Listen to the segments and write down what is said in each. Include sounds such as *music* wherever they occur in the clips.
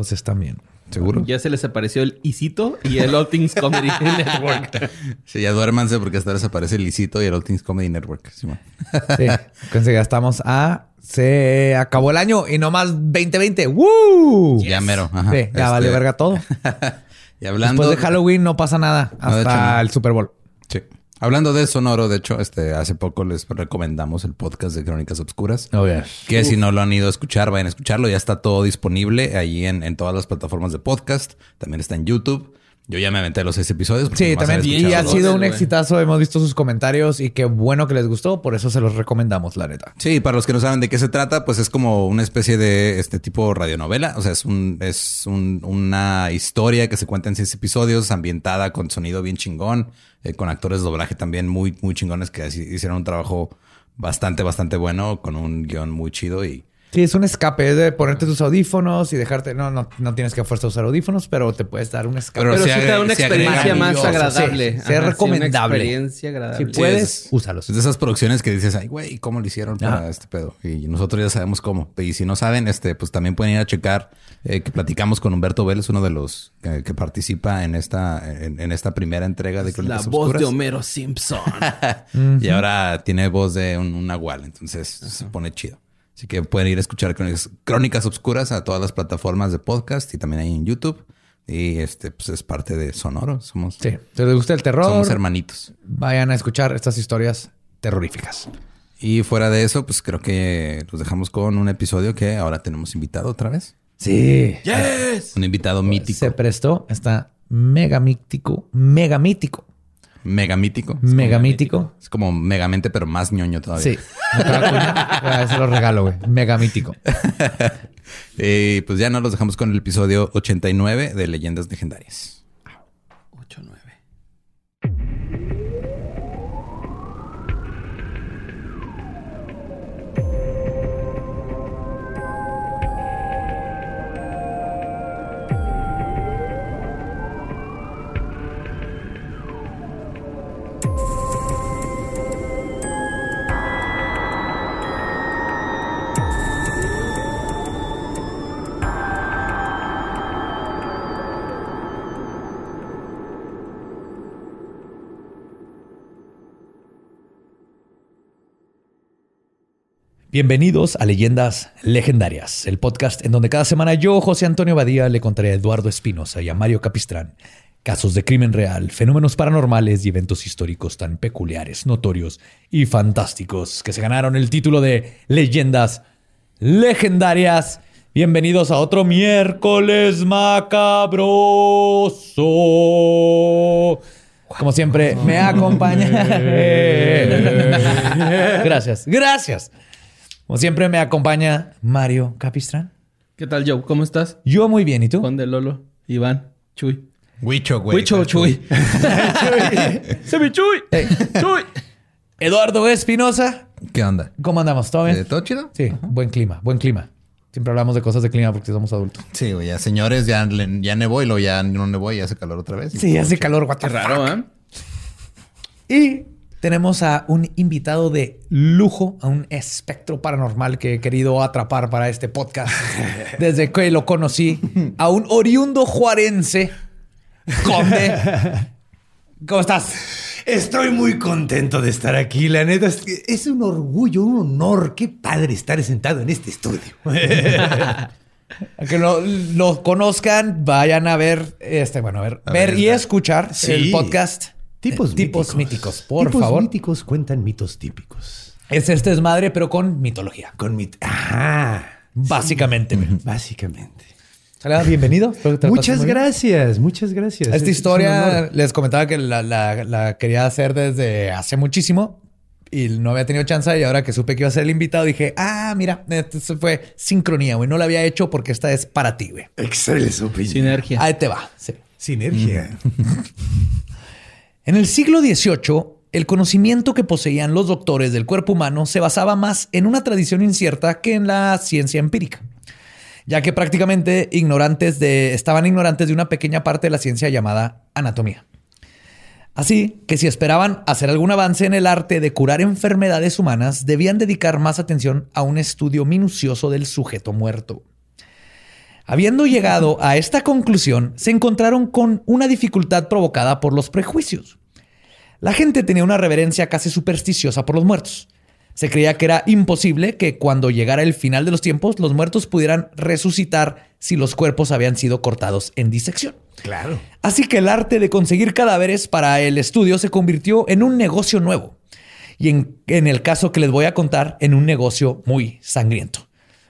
Están bien. ¿Seguro? Ya se les apareció el Isito y el All Things Comedy *laughs* Network. Sí, ya duérmanse porque hasta les aparece el Licito y el All Things Comedy Network. Sí, man. Sí. *laughs* Ya estamos a... Se acabó el año y no más 2020. ¡Woo! Ya mero. Ajá. Sí, ya vale Este, verga todo. *laughs* Y hablando Después de Halloween no pasa nada No, de hasta hecho, no. el Super Bowl. Sí. Hablando de Sonoro, de hecho, este, hace poco les recomendamos el podcast de Crónicas Obscuras. Oh, yeah. Que si no lo han ido a escuchar, vayan a escucharlo. Ya está todo disponible ahí en, en todas las plataformas de podcast. También está en YouTube. Yo ya me aventé los seis episodios. Sí, también. Y ha sido un exitazo. Hemos visto sus comentarios y qué bueno que les gustó. Por eso se los recomendamos, la neta. Sí, para los que no saben de qué se trata, pues es como una especie de este tipo radionovela. O sea, es un, es un- una historia que se cuenta en seis episodios, ambientada con sonido bien chingón, eh, con actores de doblaje también muy, muy chingones que hicieron un trabajo bastante, bastante bueno, con un guion muy chido y Sí, es un escape. Es de ponerte tus audífonos y dejarte... No, no, no tienes que a fuerza usar audífonos, pero te puedes dar un escape. Pero Pero sí te da una experiencia más agradable. sí, recomendable. una experiencia agradable. Si puedes, es- úsalos. Es de esas producciones que dices, ay, güey, ¿cómo lo hicieron para Ajá. este pedo? Y nosotros ya sabemos cómo. Y si no saben, este, pues también pueden ir a checar eh, que platicamos con Humberto Vélez, uno de los que, que participa en esta, en, en esta primera entrega de La Crónicas voz Obscuras. de Homero Simpson. *laughs* Y ahora tiene voz de un, un nahual, entonces se pone chido. Así que pueden ir a escuchar Crónicas, Crónicas Obscuras a todas las plataformas de podcast y también ahí en YouTube. Y este, pues es parte de Sonoro. Somos, Sí. Si les gusta el terror, somos hermanitos. vayan a escuchar estas historias terroríficas. Y fuera de eso, pues creo que los dejamos con un episodio que ahora tenemos invitado otra vez. Sí. Un invitado mítico. Se prestó. Está mega mítico. Mega mítico. Mega mítico. Mega mítico. Es como megamente, pero más ñoño todavía. Sí. Se lo regalo, güey. Mega mítico. Y *laughs* pues ya nos los dejamos con el episodio 89 de Leyendas Legendarias. Bienvenidos a Leyendas Legendarias, el podcast en donde cada semana yo, José Antonio Badía, le contaré a Eduardo Espinosa y a Mario Capistrán casos de crimen real, fenómenos paranormales y eventos históricos tan peculiares, notorios y fantásticos que se ganaron el título de Leyendas Legendarias. Bienvenidos a otro miércoles macabroso. Como siempre, me acompaña. *laughs* *laughs* gracias, gracias. Como siempre, me acompaña Mario Capistrán. ¿Qué tal, Joe? ¿Cómo estás? Yo muy bien, ¿y tú? Juan de Lolo, Iván, Chuy. Huicho, güey. Huicho, Chuy. ¡Se *laughs* me Chuy! Hey. ¡Chuy! Eduardo Espinosa. ¿Qué onda? ¿Cómo andamos? ¿Todo bien? ¿Eh, ¿Todo chido? Sí, buen clima, buen clima. Siempre hablamos de cosas de clima porque somos adultos. Sí, güey, ya señores, ya, ya nevó y luego ya no nevó y hace calor otra vez. Sí, hace calor, what the Qué raro. ¿eh? Y tenemos a un invitado de lujo, a un espectro paranormal que he querido atrapar para este podcast *laughs* desde que lo conocí, a un oriundo juarense, conde. ¿Cómo estás? Estoy muy contento de estar aquí, la neta. Es, es un orgullo, un honor. Qué padre estar sentado en este estudio. *laughs* Que lo, lo conozcan, vayan a ver, este, bueno, a ver, A ver ver, y escuchar Sí. el podcast Tipos eh, Tipos míticos, por Tipos favor. míticos cuentan mitos típicos. Es este desmadre, pero con mitología. Con mit... Ah, Básicamente. güey. básicamente. Hola, bienvenido. Muchas gracias, muchas gracias. Esta Es- es historia les comentaba que la, la- la quería hacer desde hace muchísimo y no había tenido chance. Y ahora que supe que iba a ser el invitado, dije, ah, mira, esto fue sincronía, güey. No la había hecho porque esta es para ti, güey. Excelente. Sinergia. Ahí te va. Sí. Sinergia. En el siglo XVIII, el conocimiento que poseían los doctores del cuerpo humano se basaba más en una tradición incierta que en la ciencia empírica, ya que prácticamente ignorantes de, estaban ignorantes de una pequeña parte de la ciencia llamada anatomía. Así que si esperaban hacer algún avance en el arte de curar enfermedades humanas, debían dedicar más atención a un estudio minucioso del sujeto muerto. Habiendo llegado a esta conclusión, se encontraron con una dificultad provocada por los prejuicios. La gente tenía una reverencia casi supersticiosa por los muertos. Se creía que era imposible que cuando llegara el final de los tiempos los muertos pudieran resucitar si los cuerpos habían sido cortados en disección. claro. Así que el arte de conseguir cadáveres para el estudio se convirtió en un negocio nuevo. Y en, en el caso que les voy a contar, en un negocio muy sangriento.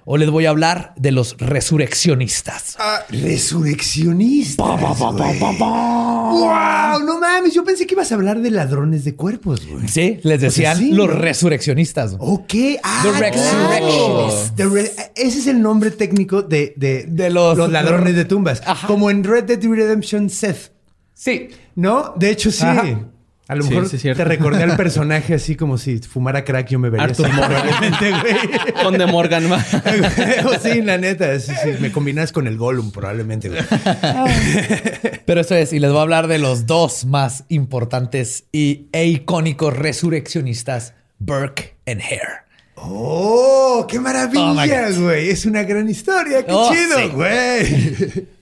O les voy a hablar de los resurreccionistas. Ah, resurreccionistas. güey. ¡Wow! No mames, yo pensé que ibas a hablar de ladrones de cuerpos, güey. Sí, les decían sí, los ¿no? resurreccionistas. Ok. Ah, The claro. Resurrectionists. Re- ese es el nombre técnico de, de, De los- ladrones de tumbas. Ajá. Como en Red Dead Redemption Seth. Sí. ¿No? De hecho, sí. Ajá. A lo Sí, mejor sí, te recordé al personaje así como si fumara crack yo me vería Arthur así, Morgan. probablemente, güey. Con de Morgan. *laughs* sí, la neta. Sí, sí, me combinas con el Gollum probablemente, güey. *laughs* Pero eso es, y les voy a hablar de los dos más importantes y, e icónicos resurreccionistas, Burke and Hare. ¡Oh! ¡Qué Oh, maravilla, God. güey! Es una gran historia. ¡Qué Oh, chido, sí. güey!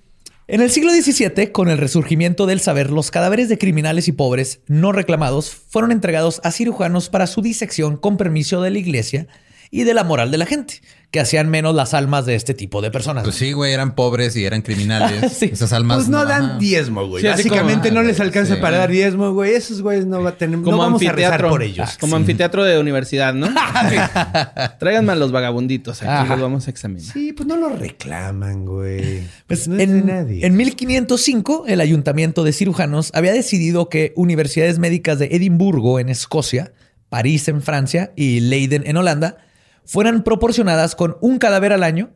En el siglo XVII, con el resurgimiento del saber, los cadáveres de criminales y pobres no reclamados fueron entregados a cirujanos para su disección con permiso de la iglesia y de la moral de la gente, que hacían menos las almas de este tipo de personas. Pues sí, güey, eran pobres y eran criminales. *laughs* Sí. Esas almas. Pues no dan diezmo, güey. Sí, Básicamente como- no les alcanza Sí. para dar diezmo, güey. Esos güeyes no, va a tener, no Como vamos a rezar anfiteatro. por ellos. Ah, Como anfiteatro de universidad, ¿no? *laughs* Tráiganme a los vagabunditos. Aquí Ajá. los vamos a examinar. Sí, pues no lo reclaman, güey. Pues no es de en, nadie. en 1505, el ayuntamiento de cirujanos había decidido que universidades médicas de Edimburgo, en Escocia, París, en Francia y Leiden, en Holanda, fueran proporcionadas con un cadáver al año,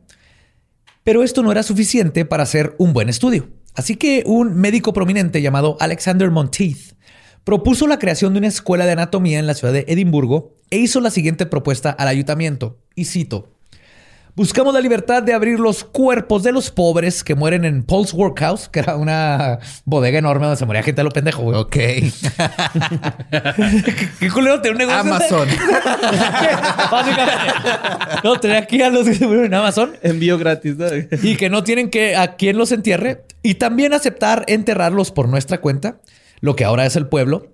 pero esto no era suficiente para hacer un buen estudio. Así que un médico prominente llamado Alexander Monteith propuso la creación de una escuela de anatomía en la ciudad de Edimburgo e hizo la siguiente propuesta al ayuntamiento, y cito, Buscamos la libertad de abrir los cuerpos de los pobres que mueren en Paul's Workhouse, que era una bodega enorme donde se moría gente a lo pendejo, güey. Ok. *laughs* ¿Qué culero tener un negocio? Amazon. *laughs* Básicamente. No, tener aquí a los que se murieron en Amazon Envío gratis, ¿no? y que no tienen que a quien los entierre y también aceptar enterrarlos por nuestra cuenta, lo que ahora es el pueblo.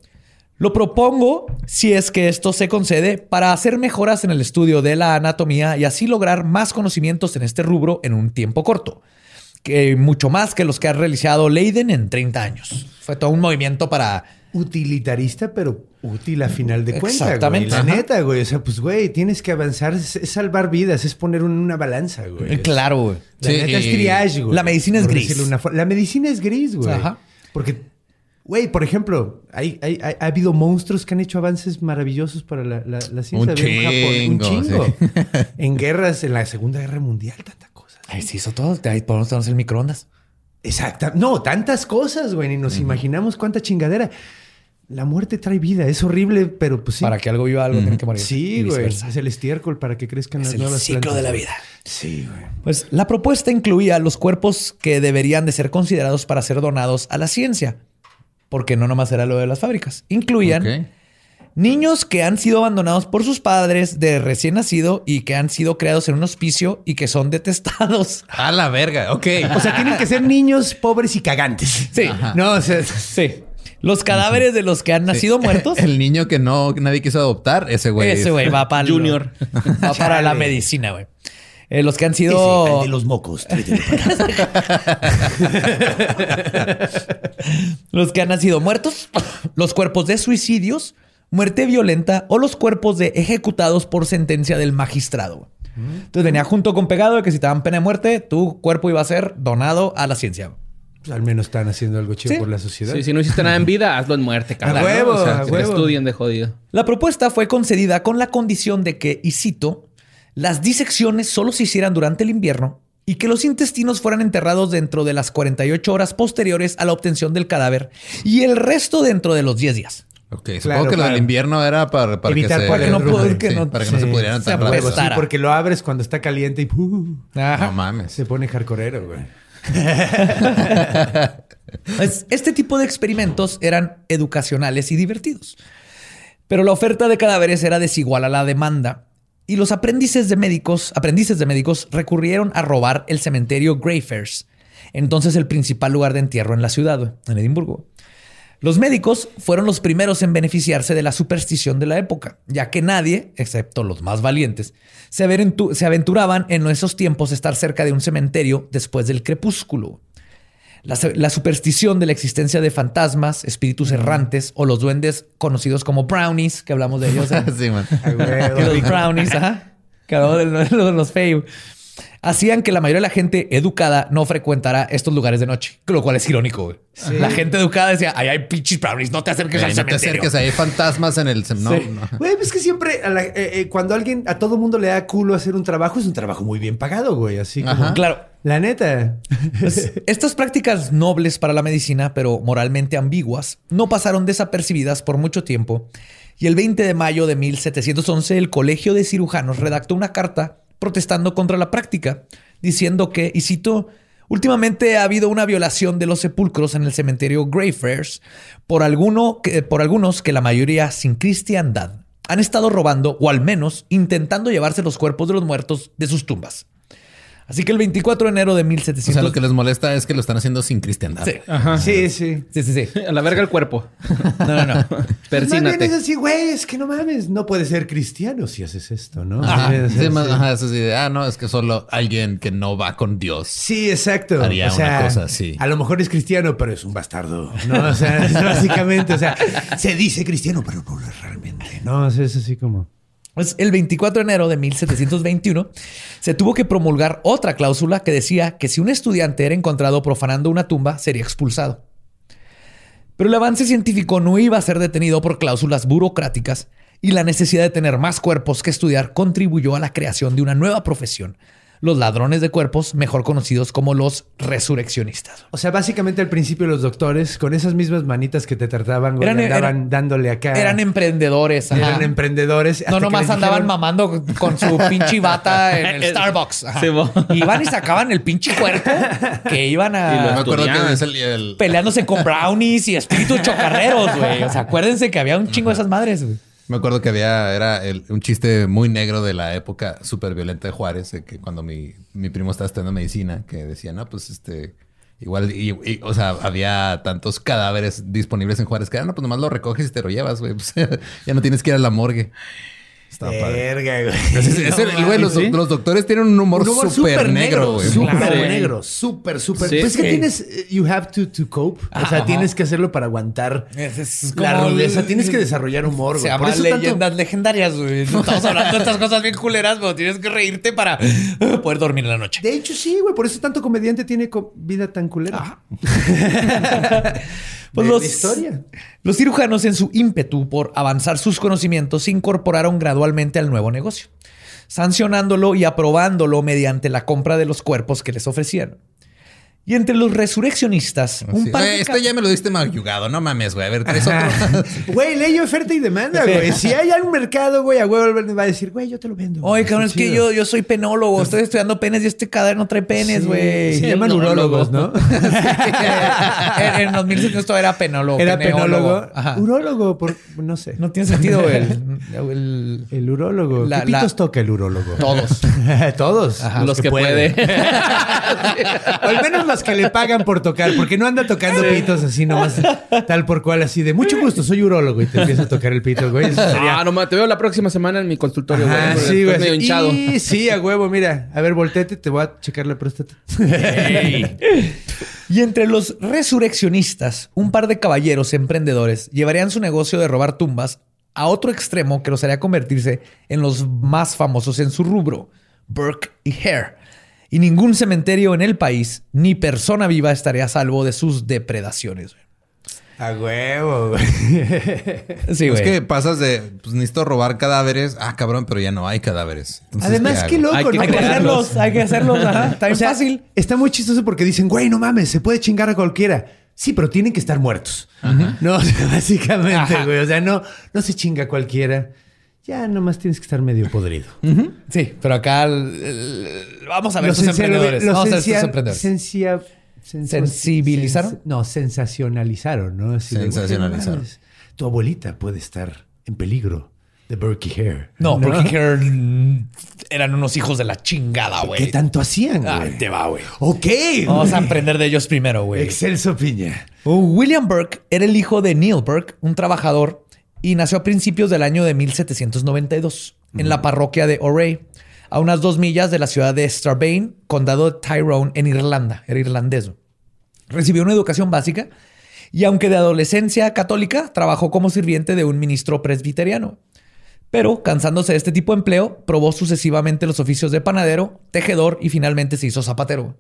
Lo propongo si es que esto se concede para hacer mejoras en el estudio de la anatomía y así lograr más conocimientos en este rubro en un tiempo corto, que mucho más que los que ha realizado Leiden en 30 años. Fue todo un movimiento para Utilitarista, pero útil a final de cuentas. Exactamente. La Ajá. neta, güey. O sea, pues, güey, tienes que avanzar. Es, es salvar vidas, es poner un- una balanza, güey. Es- claro, güey. La Sí, neta es triage, güey. La medicina es Por gris. una La medicina es gris, güey. Ajá. Porque, güey, por ejemplo, hay, hay- hay- ha habido monstruos que han hecho avances maravillosos para la, la- la ciencia. Un en Japón, un chingo, chingo. sí. *laughs* en guerras, en la Segunda Guerra Mundial, tanta cosa. Ahí se hizo todo. Ahí podemos el microondas. Exacta. No, tantas cosas, güey. Ni nos imaginamos cuánta chingadera. La muerte trae vida. Es horrible, pero pues sí. Para que algo viva algo, tiene que morir. Sí, Y güey. Es el estiércol para que crezcan Es las el nuevas ciclo plantas, de la vida. Sí, güey. Pues la propuesta incluía los cuerpos que deberían de ser considerados para ser donados a la ciencia, porque no nomás era lo de las fábricas. Incluían. Niños que han sido abandonados por sus padres de recién nacido y que han sido creados en un hospicio y que son detestados. *laughs* A la verga, ok. O sea, tienen que ser niños pobres y cagantes. Sí. No, o sea, Sí. Los cadáveres de los que han nacido muertos. *laughs* El niño que no nadie quiso adoptar, ese güey. Ese güey va para Junior. *laughs* Va para la medicina, güey. Eh, los que han ese, sido. el de los mocos. *laughs* Los que han nacido muertos, los cuerpos de suicidios, muerte violenta o los cuerpos de ejecutados por sentencia del magistrado. Entonces venía junto con pegado de que si te daban pena de muerte, tu cuerpo iba a ser donado a la ciencia. Pues al menos están haciendo algo chido Sí. por la sociedad. Sí, si no hiciste nada en vida, hazlo en muerte, cabrón. A huevo, ¿no? O sea, a que huevo. estudien de jodido. La propuesta fue concedida con la condición de que, y cito, las disecciones solo se hicieran durante el invierno y que los intestinos fueran enterrados dentro de las 48 horas posteriores a la obtención del cadáver y el resto dentro de los 10 días. Ok, supongo Claro, que lo del invierno era para, para Evitar que se... no que Sí, no- para que no se pudieran se tan sí, porque lo abres cuando está caliente y ¡uh! No mames. se pone hardcoreero, güey. *laughs* Es- Este tipo de experimentos eran educacionales y divertidos. Pero la oferta de cadáveres era desigual a la demanda y los aprendices de médicos, aprendices de médicos recurrieron a robar el cementerio Greyfriars, entonces el principal lugar de entierro en la ciudad, en Edimburgo. Los médicos fueron los primeros en beneficiarse de la superstición de la época, ya que nadie, excepto los más valientes, se aventuraban en esos tiempos a estar cerca de un cementerio después del crepúsculo. La, la superstición de la existencia de fantasmas, espíritus errantes o los duendes conocidos como brownies, que hablamos de ellos. ¿eh? *laughs* sí, man. Los brownies, ajá, que hablamos de *laughs* los, de los hacían que la mayoría de la gente educada no frecuentara estos lugares de noche, lo cual es irónico. güey. La gente educada decía, ay, hay pinches brownies, no te acerques al no te cementerio. acerques, hay fantasmas en el... sem- No, Sí. no. Güey, pues que siempre a la- eh, eh, cuando alguien, a todo mundo le da culo hacer un trabajo, es un trabajo muy bien pagado, güey. Así como. Claro. La neta. *laughs* Estas prácticas nobles para la medicina, pero moralmente ambiguas, no pasaron desapercibidas por mucho tiempo. Y el 20 de mayo de 1711, el Colegio de Cirujanos redactó una carta protestando contra la práctica, diciendo que, y cito, últimamente ha habido una violación de los sepulcros en el cementerio Greyfriars por, alguno que, por algunos que la mayoría sin cristiandad han estado robando o al menos intentando llevarse los cuerpos de los muertos de sus tumbas. Así que el 24 de enero de O 1700... sea, lo que les molesta es que lo están haciendo sin cristiandad. Sí. Ajá. Sí, sí. Sí, sí, sí. A la verga el cuerpo. No, no, no. *laughs* Más bien Persínate. es así, güey, es que no mames, no puedes ser cristiano si haces esto, ¿no? Ajá. Sí, Sí, sí, más- sí. ajá, eso sí de, ah, no, es que solo alguien que no va con Dios. Sí, exacto. Haría o sea, una cosa así. A lo mejor es cristiano, pero es un bastardo. No, o sea, es básicamente, o sea, se dice cristiano, pero no lo es realmente. No, o sea, es así como. El 24 de enero de 1721 se tuvo que promulgar otra cláusula que decía que si un estudiante era encontrado profanando una tumba, sería expulsado. Pero el avance científico no iba a ser detenido por cláusulas burocráticas y la necesidad de tener más cuerpos que estudiar contribuyó a la creación de una nueva profesión, los ladrones de cuerpos, mejor conocidos como los resurreccionistas. O sea, básicamente al principio los doctores, con esas mismas manitas que te trataban, güey, Eran- andaban eran- dándole acá. Eran emprendedores. ajá. Eran emprendedores. No, nomás andaban dijeron- mamando con su *laughs* pinche bata en el *laughs* Starbucks. Sí. Iban y sacaban el pinche cuerpo que iban Y Me a acuerdo que Estudiaban. es el, el- peleándose con brownies y espíritus chocarreros, güey. O sea, acuérdense que había un chingo de esas madres, güey. Me acuerdo que había, era el- un chiste muy negro de la época súper violenta de Juárez, que cuando mi, mi primo estaba estudiando medicina, que decía, no, pues este, igual, y, o sea, había tantos cadáveres disponibles en Juárez que, ah, no, pues nomás lo recoges y te lo llevas, güey. *laughs* Pues, ya no tienes que ir a la morgue. Verga, güey. Güey, los, ¿sí? los doctores tienen un humor, súper negro, güey. Súper Claro. negro. Súper, súper. Sí. pues es que tienes... You have to, to cope. O sea, Ajá. tienes que hacerlo para aguantar Es- es la rudeza. Tienes que desarrollar humor, Se güey. Por eso tanto- leyendas legendarias, güey. No *laughs* Estamos hablando de estas cosas bien culeras, pero tienes que reírte para poder dormir en la noche. De hecho, sí, güey. Por eso tanto comediante tiene co- vida tan culera. *laughs* Pues De los, la historia. los cirujanos, en su ímpetu por avanzar sus conocimientos, se incorporaron gradualmente al nuevo negocio, sancionándolo y aprobándolo mediante la compra de los cuerpos que les ofrecían. Y entre los resurreccionistas, un Sí. par de esto ya me lo diste mayugado. No mames, güey. A ver, traes otro. *laughs* Güey, ley oferta y demanda, güey. Si hay algún mercado, güey, a huevo va a decir, güey, yo te lo vendo. Oye, cabrón, es que yo, yo soy penólogo, estoy estudiando penes y este cadáver no trae penes, Sí, güey. Se llaman Penólogo. urólogos, ¿no? *laughs* en, en 1700 todavía era penólogo. Era penólogo. Ajá. Urólogo, por, no sé. No tiene sentido güey. el, el- El urólogo. La- ¿Qué pitos la- toca el urólogo? Todos. *laughs* Todos. Los que puede. O al menos los que le pagan por tocar, porque no anda tocando pitos así nomás, tal por cual, así de mucho gusto, soy urólogo y te empieza a tocar el pito, güey. Eso sería. Ah, no ma, te veo la próxima semana en mi consultorio. Ajá, sí, güey. medio así. hinchado. Y sí, a huevo, mira. A ver, volteate, te voy a checar la próstata. Y entre los resurreccionistas, un par de caballeros emprendedores llevarían su negocio de robar tumbas a otro extremo que los haría convertirse en los más famosos en su rubro, Burke y Hare. Y ningún cementerio en el país ni persona viva estaría a salvo de sus depredaciones. A huevo, güey. *laughs* Sí, es güey. que pasas de, pues necesito robar cadáveres. Ah, cabrón, pero ya no hay cadáveres. Entonces, Además, qué loco, Hay que ¿no? Hay que crearlos. hacerlos, hay que hacerlos. Ajá, *laughs* está bien O sea, fácil. Está muy chistoso porque dicen, güey, no mames, se puede chingar a cualquiera. Sí, pero tienen que estar muertos. *laughs* No, o sea, básicamente, Ajá. güey. O sea, no, no se chinga a cualquiera. Ya nomás tienes que estar medio podrido. Sí, pero acá vamos a ver Los emprendedores. los Vamos a ver sus sensia- emprendedores. ¿Sensibilizaron? sens- no, sensacionalizaron, ¿no? Así Sensacionalizaron. no tu abuelita puede estar en peligro de Berkey Hare. No, porque Hare, mm, eran unos hijos de la chingada, ¿Qué güey. tanto hacían, Ah, güey? te va, güey. Ok. Vamos a aprender de ellos primero, güey. Excelso piña. Uh, William Burke era el hijo de Neil Burke, un trabajador, y nació a principios del año de 1792 en la parroquia de Oray, a unas dos millas de la ciudad de Strabane, condado de Tyrone, en Irlanda. Era irlandés. Recibió una educación básica y, aunque de adolescencia católica, trabajó como sirviente de un ministro presbiteriano. Pero, cansándose de este tipo de empleo, probó sucesivamente los oficios de panadero, tejedor y finalmente se hizo zapatero.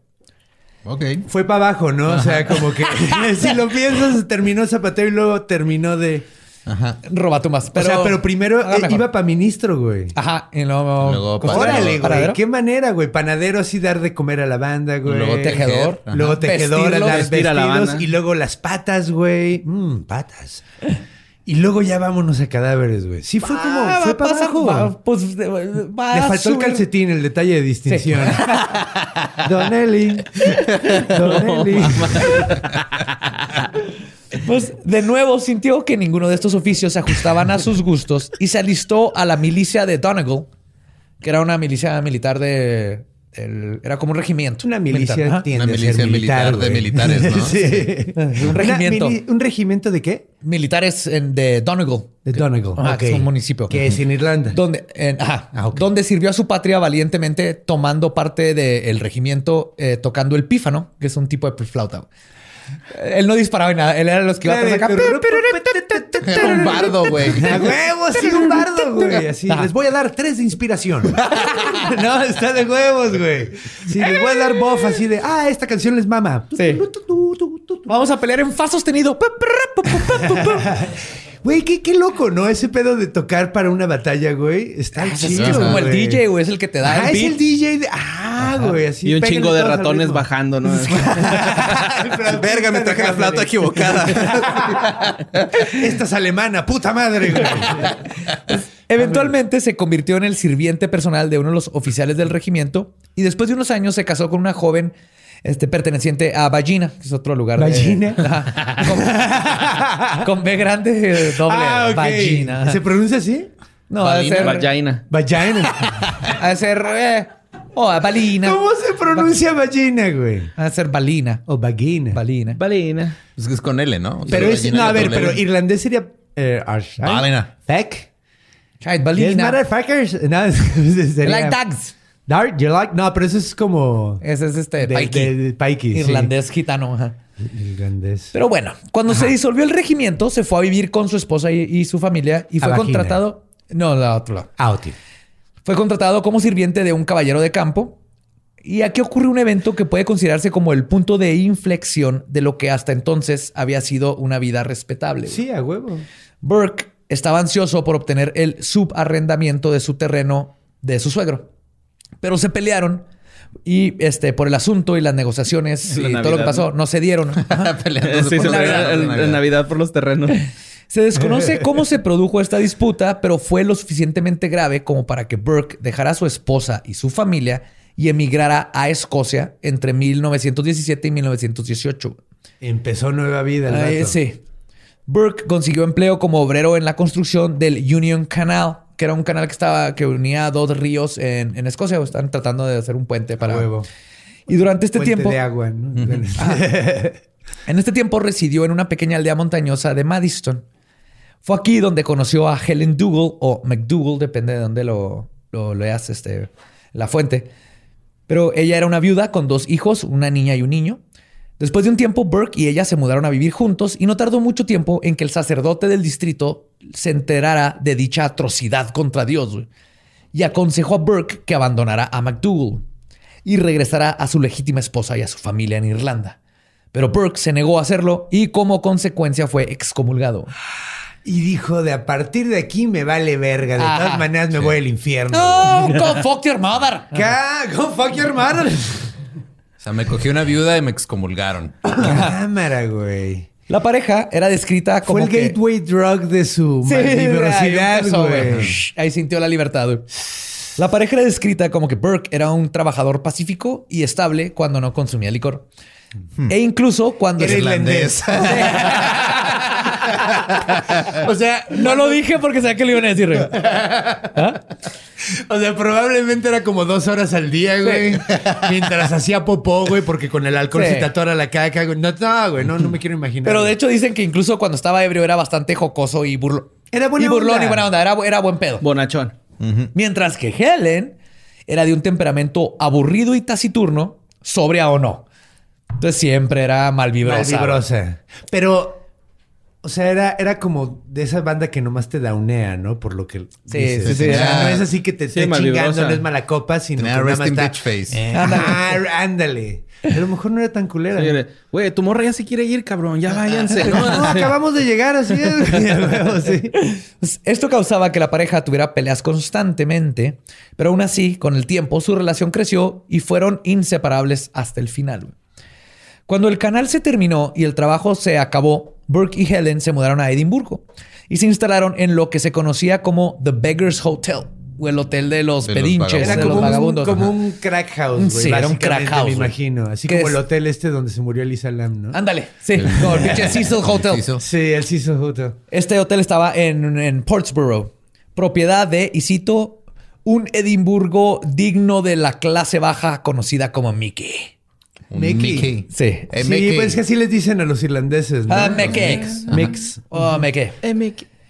Ok. Fue para abajo, ¿no? O sea, como que *laughs* si lo piensas, terminó zapatero y luego terminó de. Ajá. Robatumbas. Pero, o sea, pero primero eh, iba para ministro, güey. Ajá, y luego, Luego. Órale, güey. ¿Panadero? Qué manera, güey. Panadero así dar de comer a la banda, güey. Luego tejedor. Ajá. Luego tejedor, Vestirlos, dar vestir a la vestidos, banda. Y luego las patas, güey. Mmm, patas. Y luego ya vámonos a cadáveres, güey. Sí, fue como. Ah, fue va para a pasar, abajo. va, pues, de- va Le faltó el calcetín, el detalle de distinción. *laughs* Don Eli. *laughs* Don Eli. *laughs* Pues de nuevo sintió que ninguno de estos oficios se ajustaban a sus gustos y se alistó a la milicia de Donegal, que era una milicia militar de. el- era como un regimiento. Una milicia militar. Tiende Una a ser milicia militar, militar de militares, ¿no? *laughs* sí. Un regimiento. mili- ¿Un regimiento de qué? Militares en- de Donegal. De Donegal. Ajá, que es un municipio. Que es en Irlanda. Donde, en- ajá, Ah, ok. donde sirvió a su patria valientemente tomando parte del regimiento eh, tocando el pífano, que es un tipo de flauta. Él no disparaba en nada, él era de los que iba atrás acá. Era un bardo, güey. A huevos, sí, un bardo, güey. Así, les voy a dar tres de inspiración. no, está de huevos, güey. Sí, les voy a dar buff así de, ah, esta canción les mama. Sí. Vamos a pelear en fa sostenido. Güey, qué, qué loco, ¿no? Ese pedo de tocar para una batalla, güey. Está Ah, Es chido. como el. DJ, güey, es el que te da Ah, el es beat. el DJ de. Ah, güey, así. Y un chingo de ratones bajando, ¿no? *laughs* Verga, me traje la flauta equivocada. *laughs* Esta es alemana, puta madre, güey. Eventualmente se convirtió en el sirviente personal de uno de los oficiales del regimiento y después de unos años se casó con una joven este, perteneciente a Ballina, que es otro lugar. ¿Ballina? *laughs* Con, con B grande, eh, doble. Ah, ok. Ballina. ¿Se pronuncia así? No, ha de ser. Vagina. Vagina. *laughs* Ha de ser. Eh, oh, balina. ¿Cómo se pronuncia vagina, güey? Ha de ser balina. O vagina. Balina. Valina. Es que es con L, ¿no? O sea, Pero es. No, a ver, pero L. irlandés sería. Eh, Arshine. Balina. Feck. Chai, Yes, balina. motherfuckers. No, *laughs* sería- Like dogs. Dart, you like. No, pero eso es como. Ese es este. de, sí. Irlandés gitano. Ajá. Irlandés. Pero bueno, cuando se disolvió el regimiento, se fue a vivir con su esposa y, y su familia y A fue Vagina. contratado. No, la otro lado. Ah. Fue contratado como sirviente de un caballero de campo. Y aquí ocurre un evento que puede considerarse como el punto de inflexión de lo que hasta entonces había sido una vida respetable. Sí, a huevo. Burke estaba ansioso por obtener el subarrendamiento de su terreno de su suegro. Pero se pelearon Y este, por el asunto y las negociaciones La y todo lo que pasó, no, se dieron. *laughs* Peleándose Sí, se Navidad, el- en Navidad por los terrenos. *laughs* Se desconoce cómo se produjo esta disputa, pero fue lo suficientemente grave como para que Burke dejara a su esposa y su familia y emigrara a Escocia entre 1917 y 1918. Empezó nueva vida. el sí. Burke consiguió empleo como obrero en la construcción del Union Canal, que era un canal que estaba que unía dos ríos en, en Escocia. Están tratando de hacer un puente para. Huevo. Y durante este Puente tiempo, de agua, ¿no? en este tiempo residió en una pequeña aldea montañosa de Madison. Fue aquí donde conoció a Helen Dougal o McDougal, depende de dónde lo, lo leas, este, la fuente. Pero ella era una viuda con dos hijos, una niña y un niño. Después de un tiempo, Burke y ella se mudaron a vivir juntos y no tardó mucho tiempo en que el sacerdote del distrito se enterara de dicha atrocidad contra Dios y aconsejó a Burke que abandonara a McDougal y regresara a su legítima esposa y a su familia en Irlanda. Pero Burke se negó a hacerlo y como consecuencia fue excomulgado. Y dijo, de a partir de aquí me vale verga. De Ajá. todas maneras me voy al infierno. ¡No! go fuck your mother! Ca- Go fuck your mother. O sea, me cogí una viuda y me excomulgaron. *coughs* Cámara, güey. La pareja era descrita como Fue el que- gateway drug de su Sí, empezó, güey. Ahí sintió la libertad. güey. La pareja era descrita como que Burke era un trabajador pacífico y estable cuando no consumía licor. E incluso cuando... Era irlandés. *laughs* *laughs* o sea, no lo dije porque sabía que lo iban a decir. güey. O sea, probablemente era como dos horas al día, güey. Mientras hacía popó, güey, porque con el alcohol Sí. se te la caca. güey. No, no, güey, no, no me quiero imaginar. Pero de hecho dicen que incluso cuando estaba ebrio era bastante jocoso y burlón. Era buena y burlón onda. y buena onda. Era, era buen pedo. Bonachón. Mientras que Helen era de un temperamento aburrido y taciturno, sobria o no. Entonces siempre era malvibrosa. Malvibrosa. Pero, o sea, era, era como de esa banda que nomás te daunea, ¿no? Por lo que Sí, dices. sí, sí. O sea, Ah. no es así que te Sí, esté chingando, no es mala copa, sino Tenía que nada más está... face. Eh, Ándale. *laughs* ajá, ándale. A lo mejor no era tan culera. Sí, Güey, tu morra ya se quiere ir, cabrón. Ya váyanse. No, *laughs* no, acabamos de llegar así. es. Pues, Esto causaba que la pareja tuviera peleas constantemente, pero aún así, con el tiempo, su relación creció y fueron inseparables hasta el final. Cuando el canal se terminó y el trabajo se acabó, Burke y Helen se mudaron a Edimburgo y se instalaron en lo que se conocía como The Beggar's Hotel, o el hotel de los De pedinches. Era de como, los un, vagabundos. como Ajá. un crack house, güey. Sí, era un crack house, Me imagino. Así ¿Qué como es? el hotel este donde se murió Elisa Lam, ¿no? Ándale, sí, como el pinche *laughs* Cecil Hotel. Sí, el Cecil Hotel. Este hotel estaba en, en Portsboro, propiedad de, y cito, un Edimburgo digno de la clase baja conocida como Mickey. Un Mickey. Mickey. Sí. Eh, sí, Mickey. pues es que así les dicen a los irlandeses, ¿no? Ah, Mickey. Mix. Mix. Oh, Mickey.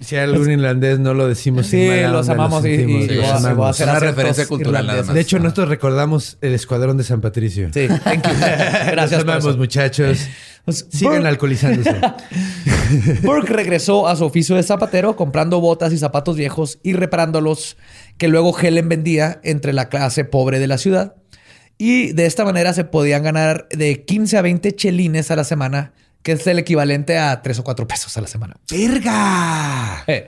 Si hay algún irlandés no lo decimos Sí, los amamos y- y- los amamos. voy a hacer Una referencia cultural nada más. De hecho, nosotros recordamos el Escuadrón de San Patricio. Sí, thank you. *laughs* Gracias Los amamos, muchachos. Pues, Sigan Burke- alcoholizándose. *laughs* Burke regresó a su oficio de zapatero comprando botas y zapatos viejos y reparándolos que luego Helen vendía entre la clase pobre de la ciudad. Y de esta manera se podían ganar de 15 a 20 chelines a la semana, que es el equivalente a 3 o 4 pesos a la semana. ¡Verga! Eh,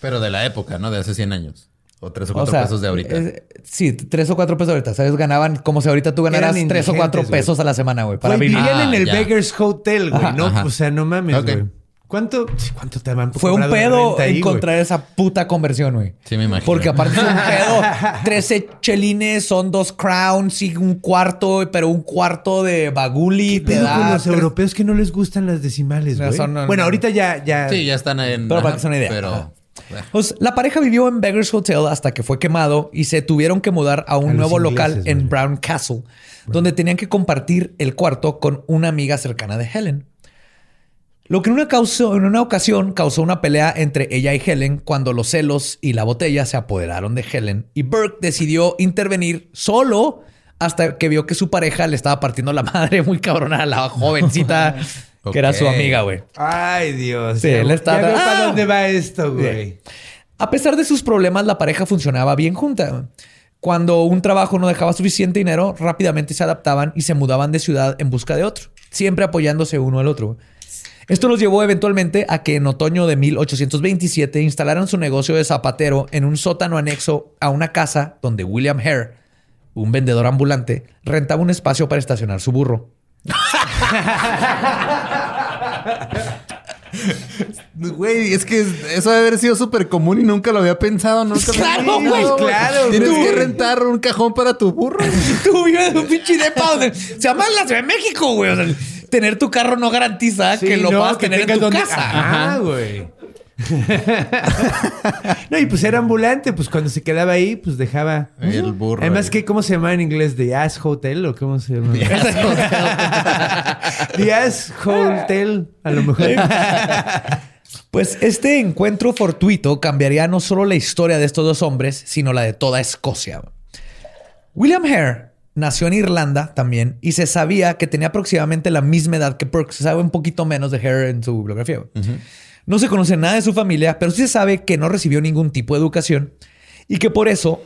Pero de la época, ¿no? De hace 100 años. O 3 o o 4 sea, pesos de ahorita. eh, sí, 3 o 4 pesos ahorita. ¿Sabes? Ganaban como si ahorita tú ganaras Eran 3 o 4 indigentes, pesos a la semana, güey. Para Güey, vivir. vivían en Ah, el ya. Beggar's Hotel, güey. Ajá, no, ajá. o sea, no mames, Ok. güey. ¿Cuánto, cuánto te van Fue un pedo ahí, encontrar esa puta conversión, güey. Sí, me imagino. Porque aparte es un *laughs* pedo. 13 chelines son dos crowns y un cuarto, pero un cuarto de baguli te da. con los tres- europeos que no les gustan las decimales, güey. no, bueno, no. ahorita ya, ya. Sí, ya están en. Pero para que se den una idea. Pero. Pues, la pareja vivió en Beggar's Hotel hasta que fue quemado y se tuvieron que mudar a un A nuevo ingleses, local en. Brown Castle, donde tenían que compartir el cuarto con una amiga cercana de Helen. Lo que en una, causó- en una ocasión causó una pelea entre ella y Helen cuando los celos y la botella se apoderaron de Helen y Burke decidió intervenir solo hasta que vio que su pareja le estaba partiendo la *laughs* madre muy cabrona a la *laughs* jovencita que era su amiga, güey. Ay, Dios. Sí, él ya veo Ah. para dónde va esto, güey. A pesar de sus problemas, la pareja funcionaba bien junta. Cuando un trabajo no dejaba suficiente dinero, rápidamente se adaptaban y se mudaban de ciudad en busca de otro, siempre apoyándose uno al otro. Esto los llevó eventualmente a que en otoño de 1827 instalaran su negocio de zapatero en un sótano anexo a una casa donde William Hare, un vendedor ambulante, rentaba un espacio para estacionar su burro. *laughs* Güey, es que eso debe haber sido súper común y nunca lo había pensado. Nunca Claro, güey, claro, Tienes que rentar un cajón para tu burro. *laughs* Tú vives en un pinche depa donde se llama la Ciudad de México, güey. O sea, tener tu carro no garantiza Sí, que lo no, puedas que tener en tu donde- casa. Ajá, güey. *laughs* no, y pues era ambulante, pues cuando se quedaba ahí, pues dejaba. El burro. Además, que ¿cómo se llama en inglés? ¿The Ass Hotel o cómo se llama? The *laughs* Ass Hotel, a lo mejor. *laughs* Pues este encuentro fortuito cambiaría no solo la historia de estos dos hombres, sino la de toda Escocia. William Hare nació en Irlanda también y se sabía que tenía aproximadamente la misma edad que Burke. Se sabe un poquito menos de Hare en su bibliografía. No se conoce nada de su familia, pero sí se sabe que no recibió ningún tipo de educación y que por eso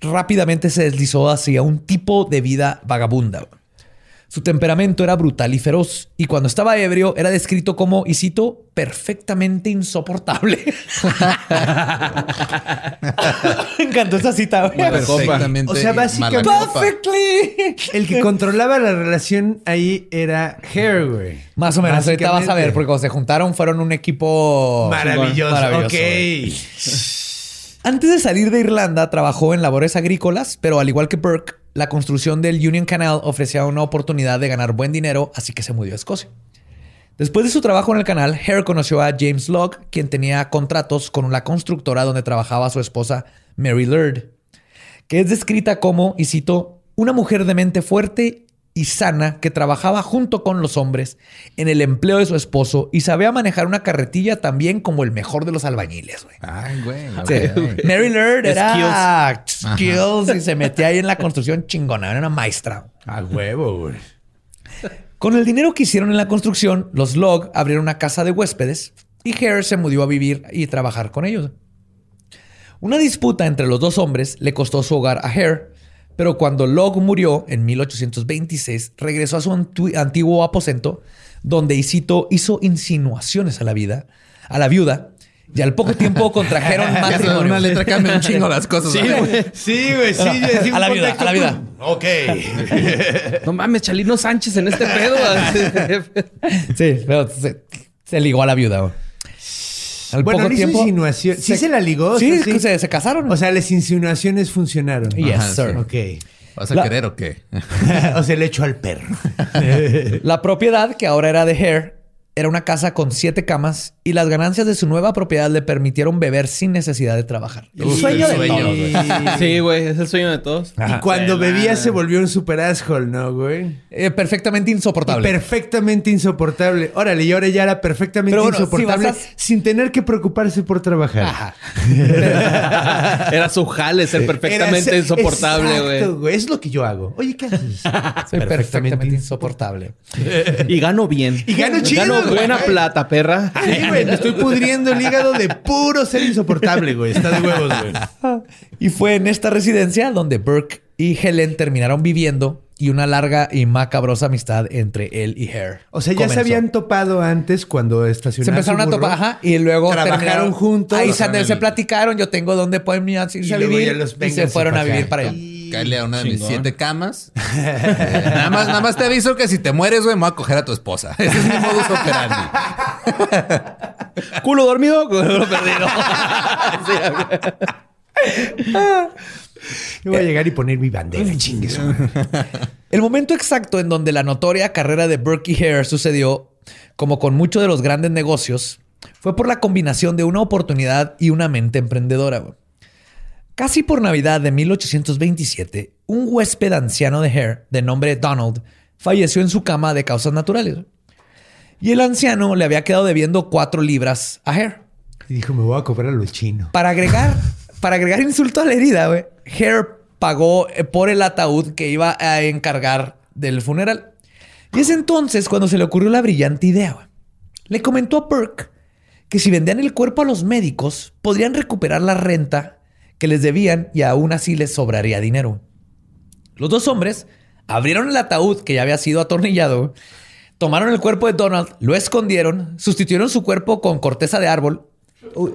rápidamente se deslizó hacia un tipo de vida vagabunda. Su temperamento era brutal y feroz, y cuando estaba ebrio era descrito como, y cito, perfectamente insoportable. *laughs* Me encantó esa cita. Perfectamente. O sea, básicamente-. Perfectly. El que controlaba la relación ahí era Hare, güey. Más o menos, ahorita vas a ver, porque cuando se juntaron fueron un equipo Maravilloso. Maravilloso, ok. *laughs* Antes de salir de Irlanda, trabajó en labores agrícolas, pero al igual que Burke, la construcción del Union Canal ofrecía una oportunidad de ganar buen dinero, así que se mudó a Escocia. Después de su trabajo en el canal, Hare conoció a James Locke, quien tenía contratos con la constructora donde trabajaba su esposa Mary Laird, que es descrita como, y cito, una mujer de mente fuerte y sana que trabajaba junto con los hombres en el empleo de su esposo y sabía manejar una carretilla también como el mejor de los albañiles, güey. Ay, güey. Sí. ok. Mary Laird era skills y se metía ahí en la construcción chingona, era una maestra. A huevo, güey. Con el dinero que hicieron en la construcción, los Log abrieron una casa de huéspedes y Hare se mudó a vivir y trabajar con ellos. Una disputa entre los dos hombres le costó su hogar a Hare, pero cuando Log murió en 1826, regresó a su antiguo aposento, donde Isito hizo insinuaciones a la vida, a la viuda, y al poco tiempo *laughs* contrajeron matrimonio. una letra cambia un chingo las cosas. Sí, güey. Sí, güey. Sí, decía A la vida, a la vida. Ok. No mames, Chalino Sánchez en este pedo. *laughs* Sí, pero se, se ligó a la viuda. Al bueno, poco le hizo tiempo. insinuación. Sí se la ligó. o Sí, sea, que se, se casaron. O sea, las insinuaciones funcionaron. Yes, Ajá, sir. sí. Ok. ¿Vas a La- querer o qué? *laughs* o sea, le echó al perro. *laughs* La propiedad, que ahora era de Hare, era una casa con siete camas y las ganancias de su nueva propiedad le permitieron beber sin necesidad de trabajar. El Uf, sueño el de sueño, todos, güey. *laughs* Sí, güey, es el sueño de todos. y cuando bebía se volvió un super asshole, ¿no, güey? Eh, perfectamente insoportable. Perfectamente insoportable. Órale, y ahora ya era perfectamente bueno, insoportable si vas a- sin tener que preocuparse por trabajar. Ajá. *laughs* Era su jale ser perfectamente Era- insoportable, Exacto, güey. Es lo que yo hago. Oye, ¿qué haces? Soy perfectamente, insoportable. Y gano bien. Y gano chido, Gano güey. *laughs* buena plata, perra. Sí, güey, me estoy pudriendo el hígado de puro ser insoportable, güey. Está de huevos, güey. Y fue en esta residencia donde Burke y Helen terminaron viviendo y una larga y macabrosa amistad entre él y Hare. O sea, ya comenzó. se habían topado antes cuando Se estacionaron. empezaron a su burro. topar, ajá, y luego Trabajaron terminaron juntos. Ahí se, se el- platicaron, yo tengo dónde pueden ir a, Y a vivir los y se fueron a vivir para allá. Cáele a una de mis siete camas. Eh, *laughs* nada, más, nada más te aviso que si te mueres, güey, me voy a coger a tu esposa. *laughs* Ese es mi modus operandi. Culo dormido, culo perdido. *laughs* Yo voy a llegar y poner mi bandera, chingues. El momento exacto en donde la notoria carrera de Burke y Hare sucedió, como con muchos de los grandes negocios, fue por la combinación de una oportunidad y una mente emprendedora. Casi por Navidad de 1827, un huésped anciano de Hare, de nombre Donald, falleció en su cama de causas naturales. Y el anciano le había quedado debiendo cuatro libras a Hare. Y dijo, me voy a cobrar a los chinos. Para agregar, *laughs* para agregar insulto a la herida, güey, Hare pagó eh, por el ataúd que iba a encargar del funeral. Y es entonces cuando se le ocurrió la brillante idea. güey. Le comentó a Burke que si vendían el cuerpo a los médicos, podrían recuperar la renta que les debían y aún así les sobraría dinero. Los dos hombres abrieron el ataúd que ya había sido atornillado, tomaron el cuerpo de Donald, lo escondieron, sustituyeron su cuerpo con corteza de árbol uh,